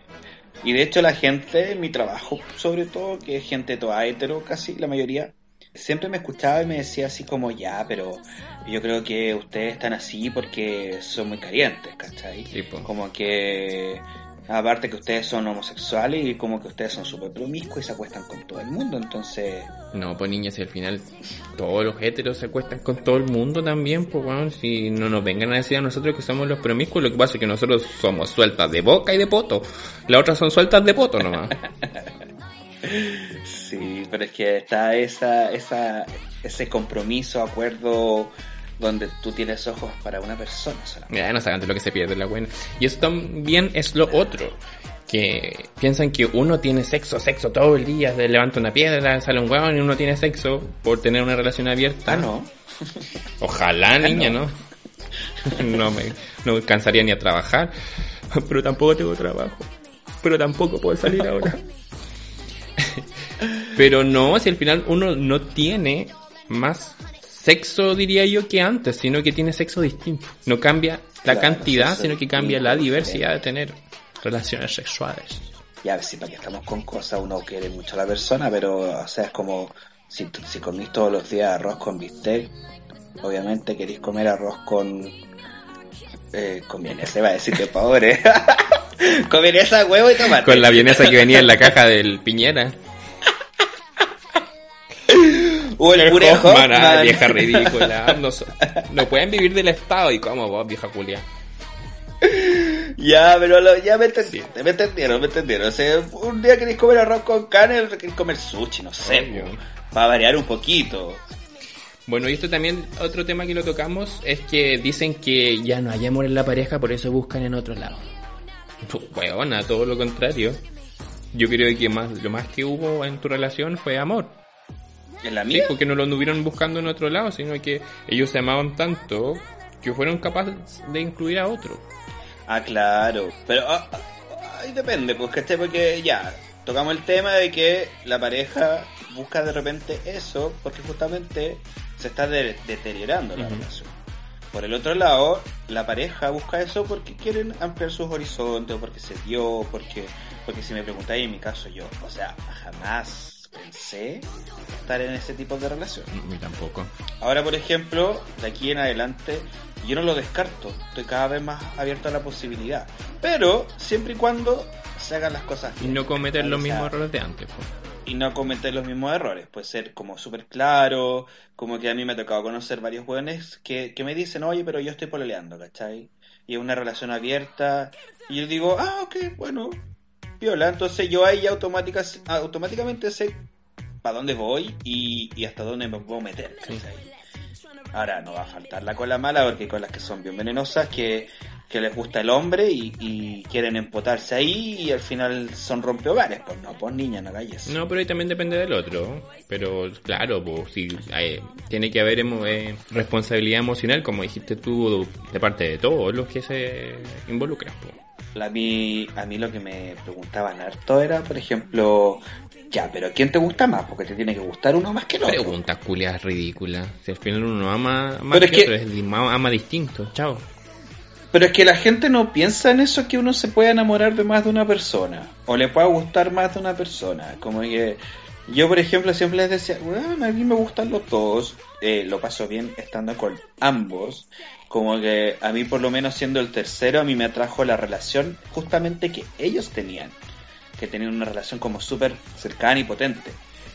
y de hecho la gente, mi trabajo sobre todo, que es gente toda hetero casi, la mayoría, siempre me escuchaba y me decía así como, ya, pero yo creo que ustedes están así porque son muy calientes, ¿cachai? como que Aparte que ustedes son homosexuales y como que ustedes son súper promiscuos y se acuestan con todo el mundo, entonces... No, pues niñas, si al final todos los héteros se acuestan con todo el mundo también, pues bueno, si no nos vengan a decir a nosotros que somos los promiscuos, lo que pasa es que nosotros somos sueltas de boca y de poto. Las otras son sueltas de poto nomás. sí, pero es que está esa, esa, ese compromiso, acuerdo donde tú tienes ojos para una persona solamente. Ya no saben lo que se pierde la buena. Y eso también es lo otro. Que piensan que uno tiene sexo, sexo todo el día, se levanta una piedra, sale un hueón y uno tiene sexo por tener una relación abierta. Ah, no. Ojalá, ah, niña, ¿no? No, me no cansaría ni a trabajar. Pero tampoco tengo trabajo. Pero tampoco puedo salir ahora. Pero no, si al final uno no tiene más sexo, diría yo, que antes, sino que tiene sexo distinto. No cambia la cantidad, sino que cambia la diversidad de tener relaciones sexuales. Ya, si para que estamos con cosas, uno quiere mucho a la persona, pero, o sea, es como si, si comís todos los días arroz con bistec, obviamente queréis comer arroz con. Eh, con vienesa, va a decir que pobre. con vienesa, huevo y tomate. Con la vienesa que venía en la caja del Piñera. O el, vieja ridícula. No, pueden vivir del Estado y como vos, vieja Julia. Ya, pero ya me entendieron, me entendieron, me entendieron. O sea, un día queréis comer arroz con carne, queréis comer sushi, no sé, para variar un poquito. Bueno, y esto también, otro tema que lo tocamos, es que dicen que ya no hay amor en la pareja, por eso buscan en otro lado. Bueno, todo lo contrario. Yo creo que más, lo más que hubo en tu relación fue amor. ¿En la mía? Sí, porque no lo anduvieron buscando en otro lado, sino que ellos se amaban tanto que fueron capaces de incluir a otro. Ah, claro. Pero ah, ah, ahí depende, pues que esté porque ya, tocamos el tema de que la pareja busca de repente eso porque justamente se está deteriorando la relación. Por el otro lado, la pareja busca eso porque quieren ampliar sus horizontes, porque se dio, porque, porque si me preguntáis en mi caso yo, o sea, jamás pensé estar en ese tipo de relación. Ni tampoco. Ahora, por ejemplo, de aquí en adelante, yo no lo descarto. Estoy cada vez más abierto a la posibilidad. Pero siempre y cuando se hagan las cosas bien. Y no cometer los mismos errores de antes. Y no cometer los mismos errores. Puede ser como súper claro, como que a mí me ha tocado conocer varios jóvenes que, que me dicen, oye, pero yo estoy pololeando, ¿cachai? Y es una relación abierta. Y yo digo, ah, ok, bueno, piola. Entonces yo ahí automáticamente sé para dónde voy y, hasta dónde me puedo meter. Ahora no va a faltar la cola mala porque con las que son bien venenosas que, les gusta el hombre y, quieren empotarse ahí y al final son rompehogares. Pues no, pues niña, no calles. No, pero ahí también depende del otro. Pero claro, pues sí, tiene que haber eh, responsabilidad emocional, como dijiste tú, de parte de todos los que se involucran. Pues. A mí, a mí lo que me preguntaban harto era, por ejemplo, ya, pero ¿quién te gusta más? Porque te tiene que gustar uno más que el otro. Preguntas culiadas ridículas. Si al final uno ama más pero que, es otro, ama distinto. Chao. Pero es que la gente no piensa en eso que uno se puede enamorar de más de una persona. O le pueda gustar más de una persona. Como que yo, por ejemplo, siempre les decía, bueno, a mí me gustan los dos. Eh, lo paso bien estando con ambos como que a mí por lo menos siendo el tercero, a mí me atrajo la relación justamente que ellos tenían, que tenían una relación como súper cercana y potente.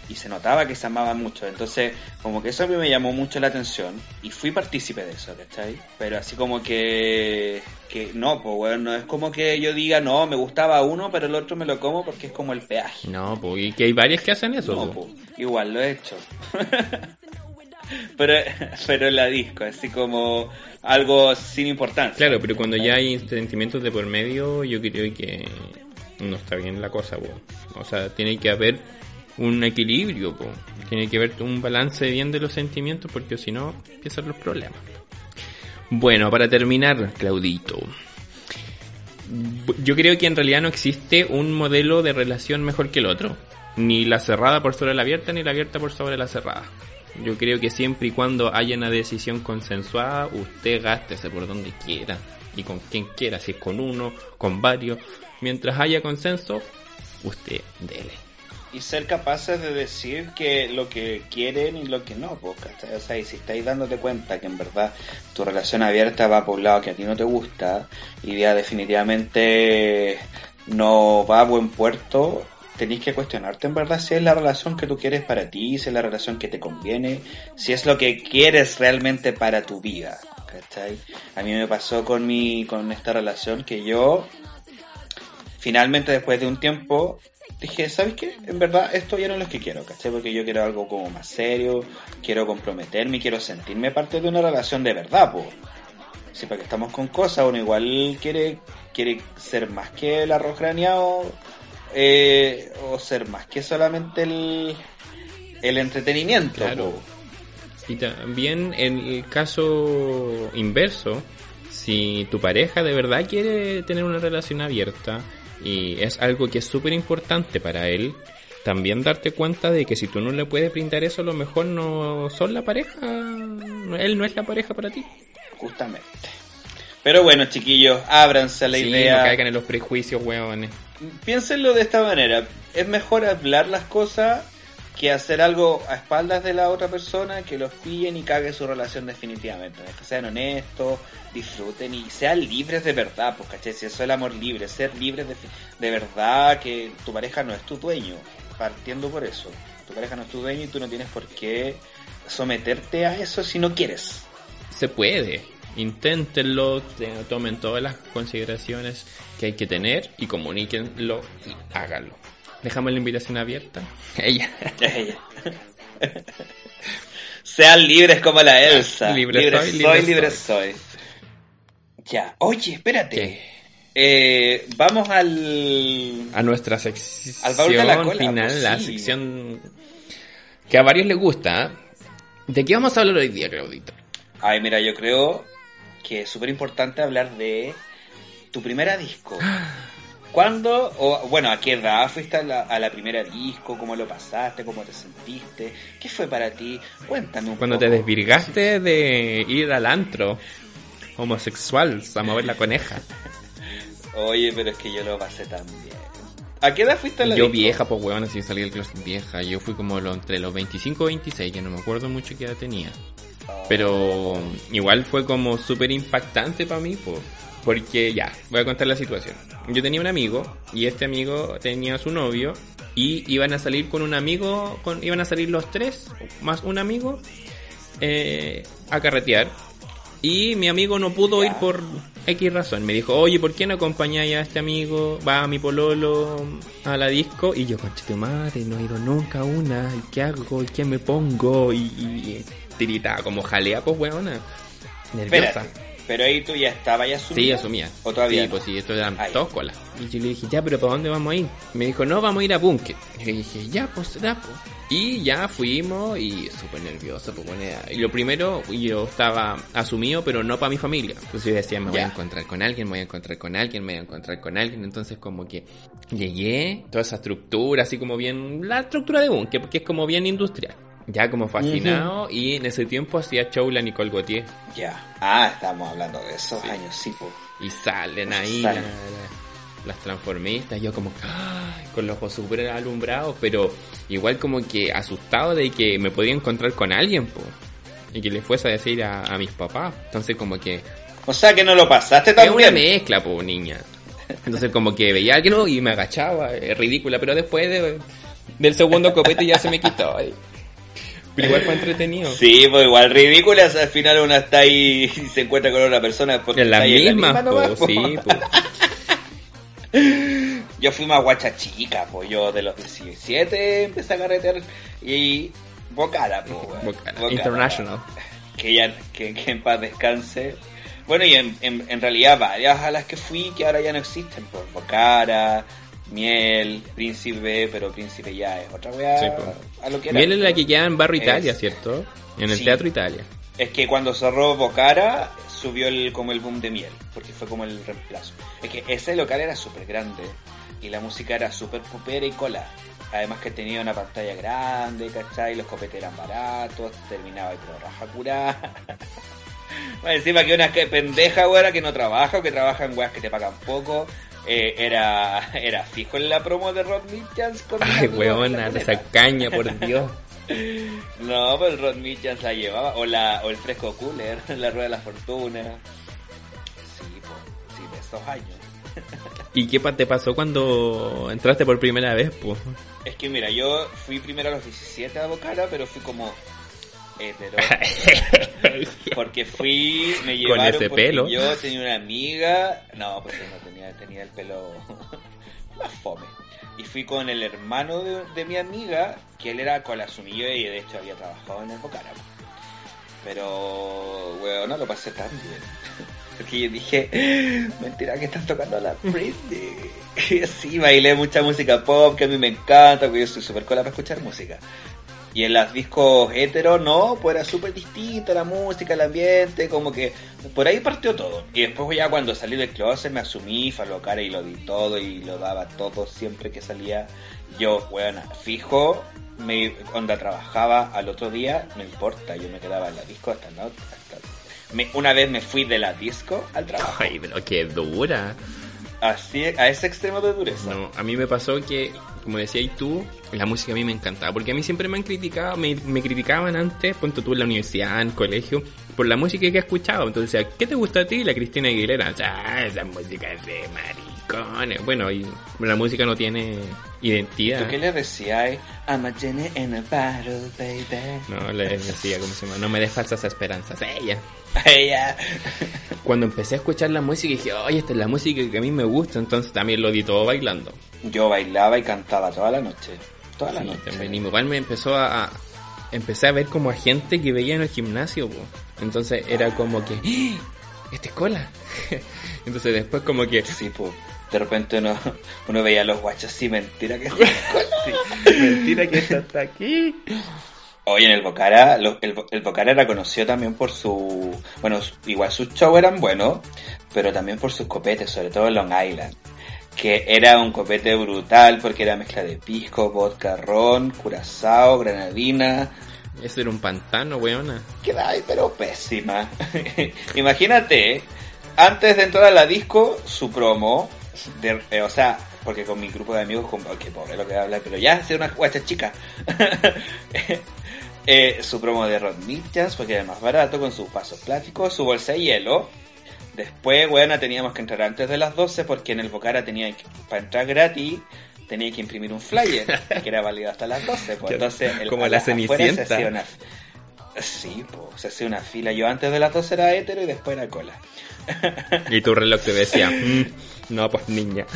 Y se notaba que se amaban mucho. Entonces, como que eso a mí me llamó mucho la atención. Y fui partícipe de eso, ¿cachai? Pero así como que... Que no, pues bueno, no es como que yo diga, no, me gustaba uno, pero el otro me lo como porque es como el peaje. No, pues y que hay varios que hacen eso. No, pues, igual lo he hecho. pero, pero la disco, así como algo sin importancia. Claro, pero cuando ya hay sentimientos de por medio, yo creo que no está bien la cosa, po. O sea, tiene que haber un equilibrio, po. Tiene que haber un balance bien de los sentimientos, porque si no, empiezan los problemas. Bueno, para terminar, Claudito. Yo creo que en realidad no existe un modelo de relación mejor que el otro. Ni la cerrada por sobre la abierta, ni la abierta por sobre la cerrada. Yo creo que siempre y cuando haya una decisión consensuada, usted gástese por donde quiera y con quien quiera, si es con uno, con varios. Mientras haya consenso, usted dele. Y ser capaces de decir que lo que quieren y lo que no, ¿cachai? O sea, si estáis dándote cuenta que en verdad tu relación abierta va por un lado que a ti no te gusta y ya definitivamente no va a buen puerto, tenéis que cuestionarte en verdad si es la relación que tú quieres para ti, si es la relación que te conviene, si es lo que quieres realmente para tu vida. ¿cachai? A mí me pasó con mi, con esta relación que yo finalmente después de un tiempo dije, ¿sabes qué? En verdad esto ya no es lo que quiero, ¿cachai? Porque yo quiero algo como más serio, quiero comprometerme, quiero sentirme parte de una relación de verdad, pues. Si para que estamos con cosas, uno igual quiere, quiere ser más que el arroz craneado eh, o ser más que solamente el, el entretenimiento. Claro. Y también en el caso inverso, si tu pareja de verdad quiere tener una relación abierta y es algo que es súper importante para él, también darte cuenta de que si tú no le puedes brindar eso, a lo mejor no son la pareja, él no es la pareja para ti. Justamente. Pero bueno, chiquillos, ábranse a la Sí, idea. no caigan en los prejuicios, weones. Piénsenlo de esta manera. Es mejor hablar las cosas que hacer algo a espaldas de la otra persona que los pillen y cague su relación definitivamente. Que sean honestos, disfruten y sean libres de verdad, pues caché, si eso es el amor libre, ser libres de, de verdad que tu pareja no es tu dueño, partiendo por eso. Tu pareja no es tu dueño y tú no tienes por qué someterte a eso si no quieres. Se puede. Inténtenlo, te- tomen todas las consideraciones que hay que tener y comuníquenlo y háganlo. Dejamos la invitación abierta. Ella. Ella. Sean libres como la Elsa. Libre soy, soy, libre libre soy. Ya. Oye, espérate. ¿Qué? Eh, vamos al... A nuestra sección Al baúl de la cola, final, pues, la sí. sección que a varios les gusta. ¿eh? ¿De qué vamos a hablar hoy día, Claudito? Ay, mira, yo creo que es súper importante hablar de tu primera disco. ¿Cuándo, o bueno, a qué edad fuiste a la, a la primera disco? ¿Cómo lo pasaste? ¿Cómo te sentiste? ¿Qué fue para ti? Cuéntame un Cuando poco. te desvirgaste de ir al antro homosexual a mover la coneja. Oye, pero es que yo lo pasé tan bien. ¿A qué edad fuiste a la Yo disco? vieja, pues weón, así salí del closet vieja. Yo fui como lo, entre los 25 y 26, que no me acuerdo mucho qué edad tenía. Pero igual fue como súper impactante para mí, po, porque ya, voy a contar la situación. Yo tenía un amigo y este amigo tenía su novio y iban a salir con un amigo, con, iban a salir los tres, más un amigo, eh, a carretear. Y mi amigo no pudo ir por X razón. Me dijo, oye, ¿por qué no acompañáis a este amigo? Va a mi pololo a la disco. Y yo, conche tu madre, no he ido nunca a una. ¿Y qué hago? ¿Y qué me pongo? Y, y tiritaba como jalea, pues, weona. Nerviosa. Espérate, pero ahí tú ya estabas ya Sí, asumida. asumía. ¿O todavía Sí, no? pues sí, esto era Ah, ya. todo cola. Y yo le dije, ya, pero ¿para dónde vamos a ir? Me dijo, no, vamos a ir a Bunker. Y dije, ya, pues será, pues. Y ya fuimos y súper nervioso, pues bueno. Y lo primero, yo estaba asumido, pero no para mi familia. Entonces yo decía, me voy a Ya. encontrar con alguien, me voy a encontrar con alguien, me voy a encontrar con alguien. Entonces como que llegué, toda esa estructura, así como bien, la estructura de Bunker, porque es como bien industrial. Ya como fascinado y en ese tiempo hacía show la Nicole Gauthier. Ya. Ah, estamos hablando de esos años, sí, pues. Y salen ahí Salen. la- la- las transformistas, yo como ¡ay! con los ojos súper alumbrados, pero igual como que asustado de que me podía encontrar con alguien, po, y que le fuese a decir a, a mis papás. Entonces como que O sea que no lo pasaste es tan una bien. mezcla, po, niña. Entonces como que veía a alguien ¿no? y me agachaba, es ridícula, pero después de- del segundo copete ya se me quitó. Pero igual fue entretenido. Sí, pues igual ridículas, al final una está ahí y se encuentra con otra persona porque En en la misma nomás, po, po. sí, po. Yo fui más guacha chica, pues yo de los 17 empecé a carretear y Bocara, po, weón. Bocara, Bocara, International. Que, ya, que, que en paz descanse. Bueno, y en, en, en realidad varias a las que fui que ahora ya no existen, pues Bocara, Miel, Príncipe, pero Príncipe ya es otra weá. Sí, po. a lo que era. Miel es la que queda en Barrio Es- Italia, ¿cierto? En el Sí. Teatro Italia. Es que cuando cerró Bocara subió el, como el boom de miel, porque fue como el reemplazo. Es que ese local era súper grande y la música era súper pupera y cola. Además que tenía una pantalla grande, ¿cachai? Los copetes eran baratos, terminaba y pero raja curada. Bueno, encima que una pendeja, weá, que no trabaja o que trabaja en weas que te pagan poco. Eh, era, era fijo en la promo de Rod Mitchans con Ay, weona, esa caña, por Dios. no, pero el Rod Mitchell la llevaba. O, la, o el fresco cooler, la rueda de la fortuna. Sí, po, sí, de esos años. ¿Y qué te pasó cuando entraste por primera vez, pues? Es que mira, yo fui primero a los 17 a Bocara, pero fui como hetero. Porque fui, me llevaron ese porque pelo. yo tenía una amiga. No, pues no tenía, tenía el pelo más fome. Y fui con el hermano de, de mi amiga, que él era colasumillo y de hecho había trabajado en el Bocara. Pero, weón, no lo pasé tan bien. Porque yo dije, mentira que estás tocando la Britney. Y sí, bailé mucha música pop que a mí me encanta, porque yo soy súper cola para escuchar música. Y en las discos hetero, no, pues era súper distinto la música, el ambiente, como que por ahí partió todo. Y después ya cuando salí del closet me asumí, fue a lo cara y lo di todo y lo daba todo siempre que salía. Yo, bueno, fijo, me, cuando trabajaba al otro día, no importa, yo me quedaba en la disco hasta la hasta- me- una vez me fui de la disco al trabajo. Ay, pero qué dura. Así, a ese extremo de dureza. No, a mí me pasó que, como decías tú, la música a mí me encantaba. Porque a mí siempre me han criticado, me, me criticaban antes, ponte tú en la universidad, en el colegio, por la música que he escuchado. Entonces decía, ¿qué te gusta a ti? La Cristina Aguilera. Ya, esa música es de Bueno, y la música no tiene identidad. ¿Tú qué le decías? I'm a genie in a bottle, baby. No, le decía, ¿cómo se llama? No me des falsas esperanzas. Ella. Ella. Cuando empecé a escuchar la música dije, oye, esta es la música que a mí me gusta, entonces también lo di todo bailando. Yo bailaba y cantaba toda la noche. Toda la Sí, noche. también. Y igual me empezó a, a- Empecé a ver como a gente que veía en el gimnasio, po. Entonces era como que... ¡Ah! ¡Esta es cola! Entonces después como que... Sí, pues. De repente uno, uno veía a los guachos así, mentira que Mentira que está aquí. Oye, en el Bocara, lo- el, el Bocara era conocido también por su... Bueno, igual sus shows eran buenos, pero también por sus copetes, sobre todo en Long Island. Que era un copete brutal porque era mezcla de pisco, vodka, ron, curazao, granadina. Eso era un pantano, weona. Queda ahí, pero pésima. Imagínate, antes de entrar a la disco, su promo, de- eh, o sea, porque con mi grupo de amigos, con, que pobre lo que habla, pero ya, ser una guacha chica. Eh, su promo de Rod Mitchell, porque era más barato, con sus vasos plásticos, su bolsa de hielo. Después, bueno, teníamos que entrar antes de las 12 porque en el Bocara tenía que, para entrar gratis, tenía que imprimir un flyer que era válido hasta las 12. Pues, entonces, el- Como a la se Cenicienta. hacía una- Sí, pues, se hacía una fila. Yo antes de las 12 era hétero y después era cola. Y tu reloj te decía, "Mm, no, pues niña.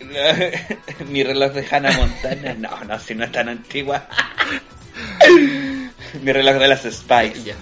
Mi reloj de Hannah Montana, no, no, si no es tan antigua. Mi reloj de las Spice.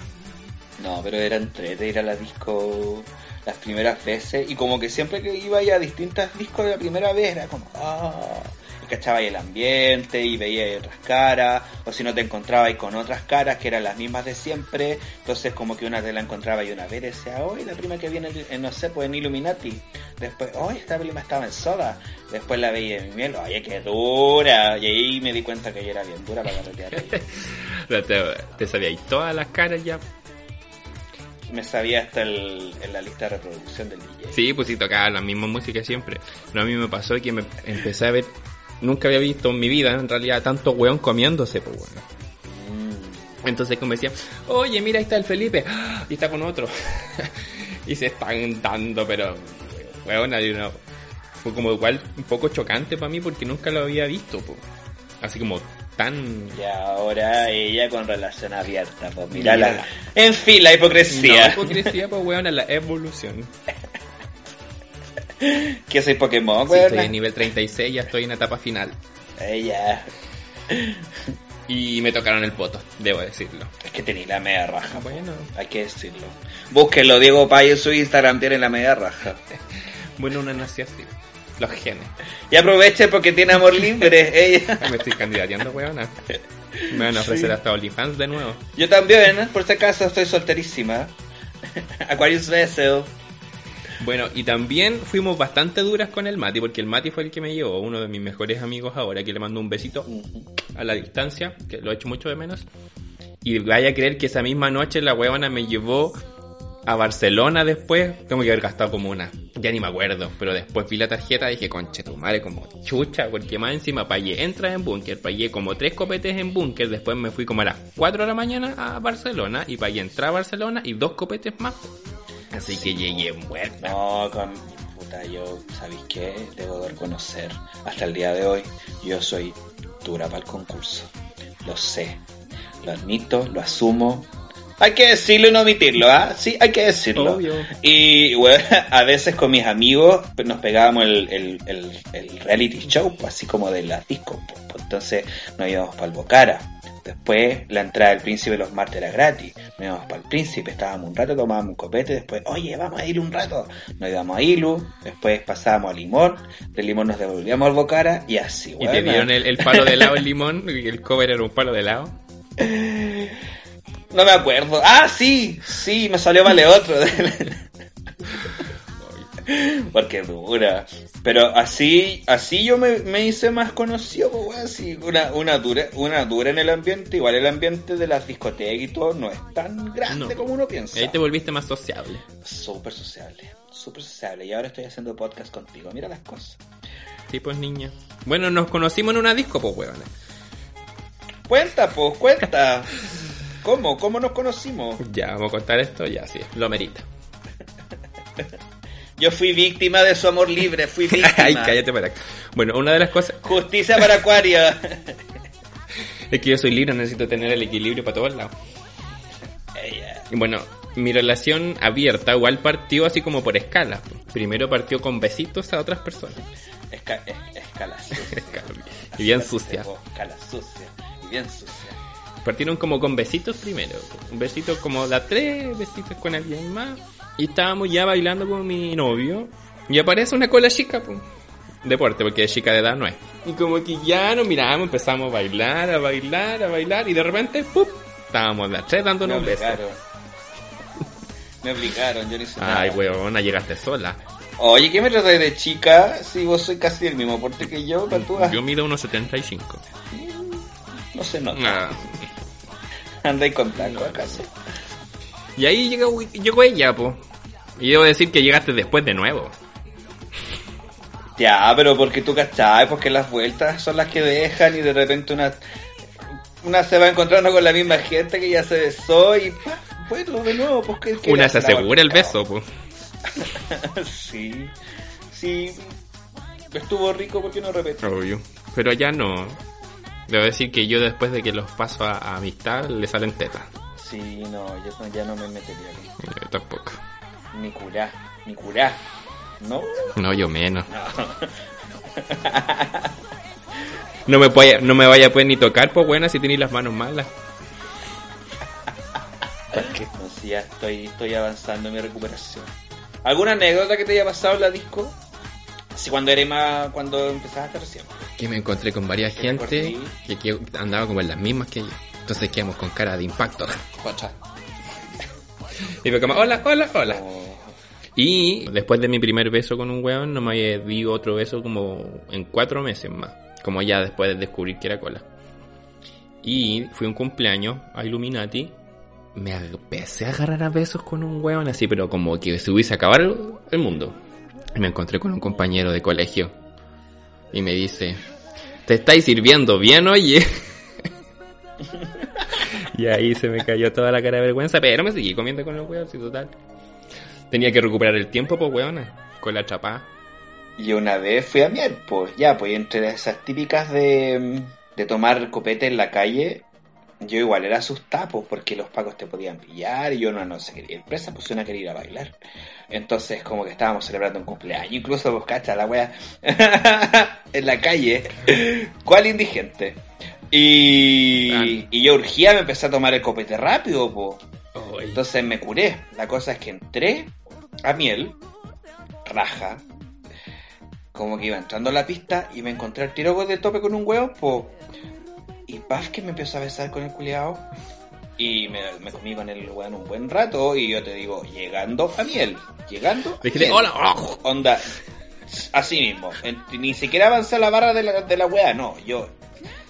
No, pero era entrete ir a la disco las primeras veces y como que siempre que iba ya a distintas discos de la primera vez era como, ah, y cachaba ahí el ambiente y veía ahí otras caras, o si no te encontrabas ahí con otras caras que eran las mismas de siempre, entonces como que una te la encontraba y una vez decía, hoy la prima que viene, en, no sé, pues en Illuminati, después, hoy esta prima estaba en Soda, después la veía en miel, oye, qué dura, y ahí me di cuenta que ella era bien dura para carretear Te, te sabíais todas las caras ya. Me sabía hasta el, en la lista de reproducción del DJ. Sí, pues sí, tocaba la misma música siempre. Pero a mí me pasó que me empecé a ver... Nunca había visto en mi vida, en realidad, tanto weón comiéndose, pues weón. Entonces como decía, oye, mira, ahí está el Felipe, y está con otro. y se están dando, pero, weón, una- fue como igual un poco chocante para mí porque nunca lo había visto, po. así como tan... Y ahora ella con relación abierta, pues mira Mira. la... En fin, la No, hipocresía. hipocresía, pues weón, la evolución. que soy Pokémon, Sí, weón. estoy en nivel 36, ya estoy en etapa final. Ella. Y me tocaron el poto, debo decirlo. Es que tenía la media raja. Bueno, Hay que decirlo. Búsquenlo, Diego Pay en su Instagram, tiene la media raja. bueno, una nació así. Los genes. Y aproveche porque tiene amor libre. Ella. Me estoy candidateando, weona. Me van a ofrecer Sí. hasta OnlyFans de nuevo. Yo también, ¿eh? por si acaso, estoy solterísima. Aquarius Vessel. Bueno, y también fuimos bastante duras con el Mati, porque el Mati fue el que me llevó, uno de mis mejores amigos ahora, que le mando un besito a la distancia, que lo he hecho mucho de menos. Y vaya a creer que esa misma noche la huevona me llevó a Barcelona después, tengo que haber gastado como una, ya ni me acuerdo, pero después vi la tarjeta y dije, conche tu madre, como chucha, porque más encima pagué entras en búnker, pagué como tres copetes en búnker, después me fui como a las 4 de la mañana a Barcelona y pagué entrar a Barcelona y dos copetes más. Así que llegué muerta. No, con puta, yo, ¿sabéis qué? Debo de reconocer, hasta el día de hoy, yo soy dura para el concurso. Lo sé, lo admito, lo asumo. Hay que decirlo y no omitirlo, ¿ah? Sí, hay que decirlo. Obvio. Y bueno, a veces con mis amigos nos pegábamos el, el, el, el reality show, pues, así como de las discos. pues, pues, entonces nos íbamos para el Bocara. Después la entrada del príncipe los martes era gratis. Nos íbamos para el príncipe, estábamos un rato, tomábamos un copete. Después, oye, vamos a ir un rato. Nos íbamos a Ilu. Después pasábamos a Limón. Del Limón nos devolvíamos al Bocara. Y así, Y te dieron el, el palo de helado el limón y el cover era un palo de helado. No me acuerdo. Ah, sí, sí, me salió vale otro. Porque dura. Pero así, así yo me, me hice más conocido, pues, así, una, una dura, una dura en el ambiente, igual el ambiente de las discotecas y todo no es tan grande No. como uno piensa. Ahí te volviste más sociable. Súper sociable, súper sociable. Y ahora estoy haciendo podcast contigo. Mira las cosas. Sí, pues niña. Bueno, nos conocimos en una disco, pues huevona. Cuenta, pues, cuenta. ¿Cómo? ¿Cómo nos conocimos? Ya, vamos a contar esto, ya, sí, lo merita. Yo fui víctima de su amor libre, fui víctima. Ay, cállate para acá. Bueno, una de las cosas Justicia para Acuario. es que yo soy libro, necesito tener el equilibrio para todos lados. Y bueno, mi relación abierta igual partió así como por escala. Primero partió con besitos a otras personas. Esca- es- escala sucia. y bien sucia. fue, Escala sucia. Y bien sucia. Partieron como con besitos primero. Un besito como da tres besitos con alguien más. Y estábamos ya bailando con mi novio. Y aparece una cola chica, pues. Deporte, porque chica de edad no es. Y como que ya nos miramos, empezamos a bailar, a bailar, a bailar. Y de repente, ¡pup! Estábamos las tres dándonos un beso. Me obligaron, yo no hice nada. Ay, weona, llegaste sola. Oye, ¿qué me tratáis de chica? Si vos soy casi del mismo porte que yo, Patúa. Yo mido unos 75. No se nota. Ah. Andáis con taco acaso. Y ahí llegó, llegó ella, pues. Y debo decir que llegaste después de nuevo. Ya, pero porque tú cachai, porque las vueltas son las que dejan y de repente una, una se va encontrando con la misma gente que ya se besó y bueno, de nuevo, pues que que Una se asegura el beso, pues. sí, sí, estuvo rico porque no repetí. Obvio. Pero allá no. Debo decir que yo después de que los paso a, a amistad le salen tetas. Sí, no, yo ya no me metería. Yo tampoco. Ni curá, ni curá. ¿No? No, yo menos. No me, vaya, no me vaya a poder ni tocar, pues buena, si tenéis las manos malas. No, sí, ya estoy, estoy avanzando en mi recuperación. ¿Alguna anécdota que te haya pasado en la disco? Sí, cuando eres más, cuando empezaste recién. Que me encontré con varias ¿Qué gente que, que andaba como en las mismas que yo. Entonces quedamos con cara de impacto. Y fue como, hola, hola, hola. Y después de mi primer beso con un weón, no me di otro beso como en cuatro meses más. Como ya después de descubrir que era cola. Y fui a un cumpleaños a Illuminati. Me empecé a agarrar a besos con un weón así, pero como que se hubiese acabado el, el mundo. Y me encontré con un compañero de colegio. Y me dice, te estáis sirviendo bien, oye. y ahí se me cayó toda la cara de vergüenza, pero me seguí comiendo con el weón, así total. Tenía que recuperar el tiempo, pues, weona. Con la chapada. Y una vez fui a miel, pues ya, pues entre esas típicas de, de tomar copete en la calle, yo igual era asustado, pues, porque los pacos te podían pillar y yo no, no se quería ir presa, pues una quería ir a bailar. Entonces, como que estábamos celebrando un cumpleaños, incluso, pues, cacha, la wea, en la calle. ¿Cuál indigente? Y, y yo urgía, me empecé a tomar el copete rápido, po. Entonces me curé. La cosa es que entré a miel, raja, como que iba entrando a la pista y me encontré al tiro de tope con un huevo, po. Y paf que me empezó a besar con el culiao. Y me, me comí con el weón un buen rato y yo te digo, llegando a miel, llegando a Dijiste, miel. hola, oh. Onda, así mismo. Ni siquiera avancé la barra de la, de la wea, no. Yo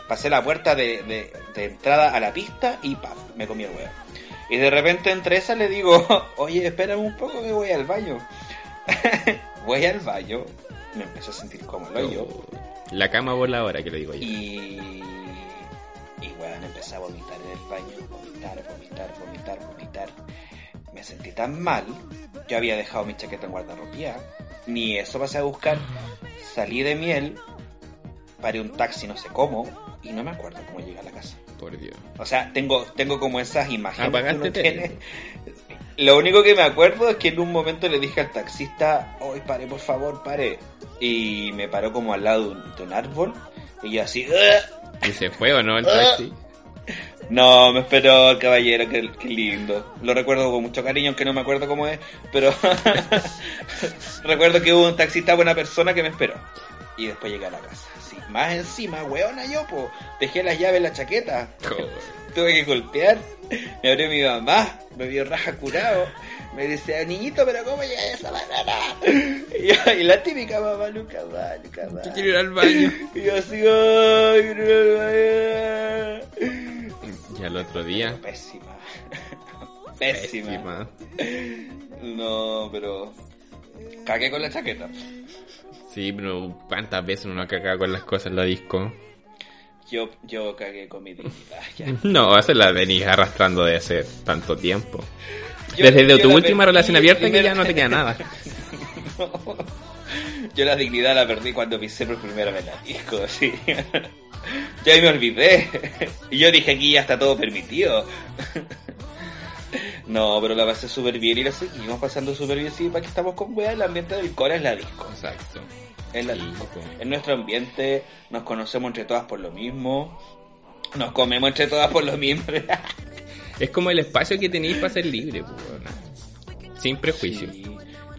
pasé la puerta de, de- de entrada a la pista y paf, me comí el huevo. Y de repente entre esa le digo, oye, espérame un poco que voy al baño. voy al baño. Me empecé a sentir como el hoyo. La cama voladora, que le digo yo. Y. Y weón, empecé a vomitar en el baño. Vomitar, vomitar, vomitar, vomitar. Me sentí tan mal. Yo había dejado mi chaqueta en guardarropía. Ni eso pasé a buscar. Salí de miel. Paré un taxi, no sé cómo. Y no me acuerdo cómo llegué a la casa. Por Dios. O sea, tengo, tengo como esas imágenes. que Apagaste tiene. Lo único que me acuerdo es que en un momento le dije al taxista, hoy pare, por favor, pare. Y me paró como al lado de un, de un árbol. Y yo así. ¿Y se fue o no el taxi? No, me esperó el caballero, qué, qué lindo. Lo recuerdo con mucho cariño, aunque no me acuerdo cómo es, pero recuerdo que hubo un taxista buena persona que me esperó. Y después llegué a la casa. Más encima, weona yo, po. Dejé las llaves en la chaqueta. Joder. Tuve que golpear. Me abrió mi mamá, me vio raja curado. Me dice, niñito, pero ¿cómo llega esa banana? Y, y la típica mamá, nunca más, nunca más. Yo quiero ir al baño. Y yo así, ay, quiero ir al baño. Y al otro día. Pésima. Pésima. No, pero. Cagué con la chaqueta. Sí, pero ¿cuántas veces uno caga con las cosas en la disco? Yo, yo cagué con mi dignidad. Ya. No, esa la venís arrastrando de hace tanto tiempo. Yo- Desde yo tu última relación abierta que primero- ya no te queda nada. Yo la dignidad la perdí cuando pisé por primera vez la disco, sí. Ahí me olvidé. Y yo dije aquí ya está todo permitido. No, pero la pasé súper bien y la seguimos pasando súper bien. Sí, para que estamos con weá, el ambiente del core es la disco. Exacto. Es la Sí, disco. po. En nuestro ambiente nos conocemos entre todas por lo mismo. Nos comemos entre todas por lo mismo. Es como el espacio que tenéis para ser libre, pues, sin prejuicio. Sí.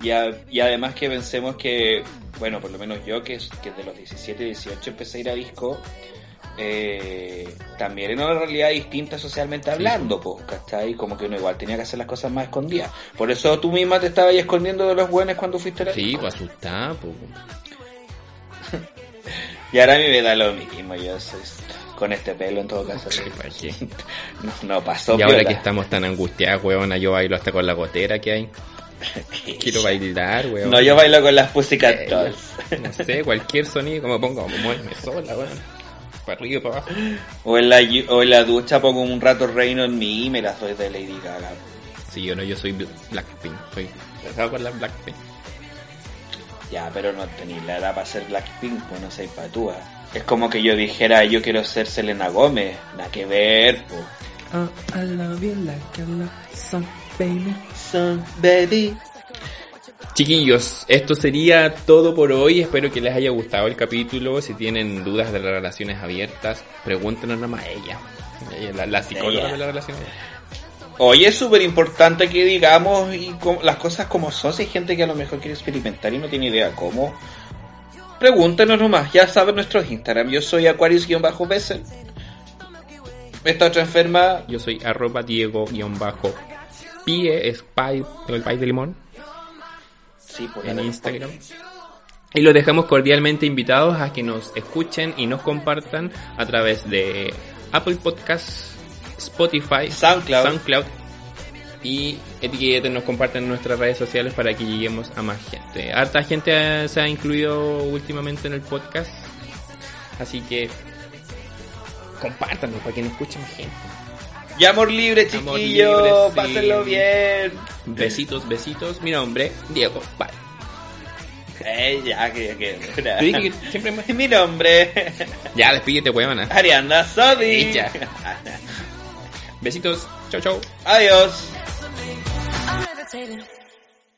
Y, a- y además que pensemos que, bueno, por lo menos yo, que, es- que de los 17, 18 empecé a ir a disco, eh, también era una realidad distinta socialmente hablando, pues, ¿cachai? Como que uno igual tenía que hacer las cosas más escondidas. Por eso tú misma te estabas ahí escondiendo de los buenos cuando fuiste a la Sí, pues asustada, pues. Y ahora a mí me da lo mismo, yo soy con este pelo en todo caso. Sí, ¿para qué? No, no pasó Y ahora piola. que estamos tan angustiados, weón, yo bailo hasta con la gotera que hay. Quiero bailar, weón. No, yo bailo con las Pussycat Eh, Dolls. No sé, cualquier sonido, como pongo, muéveme sola, weón. Para arriba, para abajo. O en, la, o en la ducha pongo un rato reino en mí y me la doy de Lady Gaga. Sí, yo no, yo soy Bl- Blackpink. Soy casado con la Blackpink. Ya, pero no tenéis la edad para ser Blackpink, pues no sois patúa. Es como que yo dijera, yo quiero ser Selena Gómez. Nada que ver, pues. Oh, I love you like I love some baby. Baby. Chiquillos, esto sería todo por hoy. Espero que les haya gustado el capítulo. Si tienen dudas de las relaciones abiertas, pregúntenos nomás a ella. La, la psicóloga Ella. de las relaciones abiertas. Oye, es súper importante que digamos y co- las cosas como son. Si hay gente que a lo mejor quiere experimentar y no tiene idea cómo, pregúntenos nomás. Ya saben nuestros Instagram. Yo soy Aquarius-Bessel. Esta otra enferma, Yo soy arroba Diego-Pie, es pie, el pie de limón, sí, por en Instagram. Y los dejamos cordialmente invitados a que nos escuchen y nos compartan a través de Apple Podcasts, Spotify, SoundCloud. SoundCloud y etiqueten, nos compartan en nuestras redes sociales para que lleguemos a más gente. Harta gente se ha incluido últimamente en el podcast, así que compártanos para que nos escuche más gente. Y amor libre, sí. Pásenlo bien. Besitos, besitos. Mi nombre, Diego. Bye. Eh, ya, que, que. Siempre me... Mi nombre, Ya, despídete, huevona. Ariana Sodi. Besitos. Chau, chau. Adiós.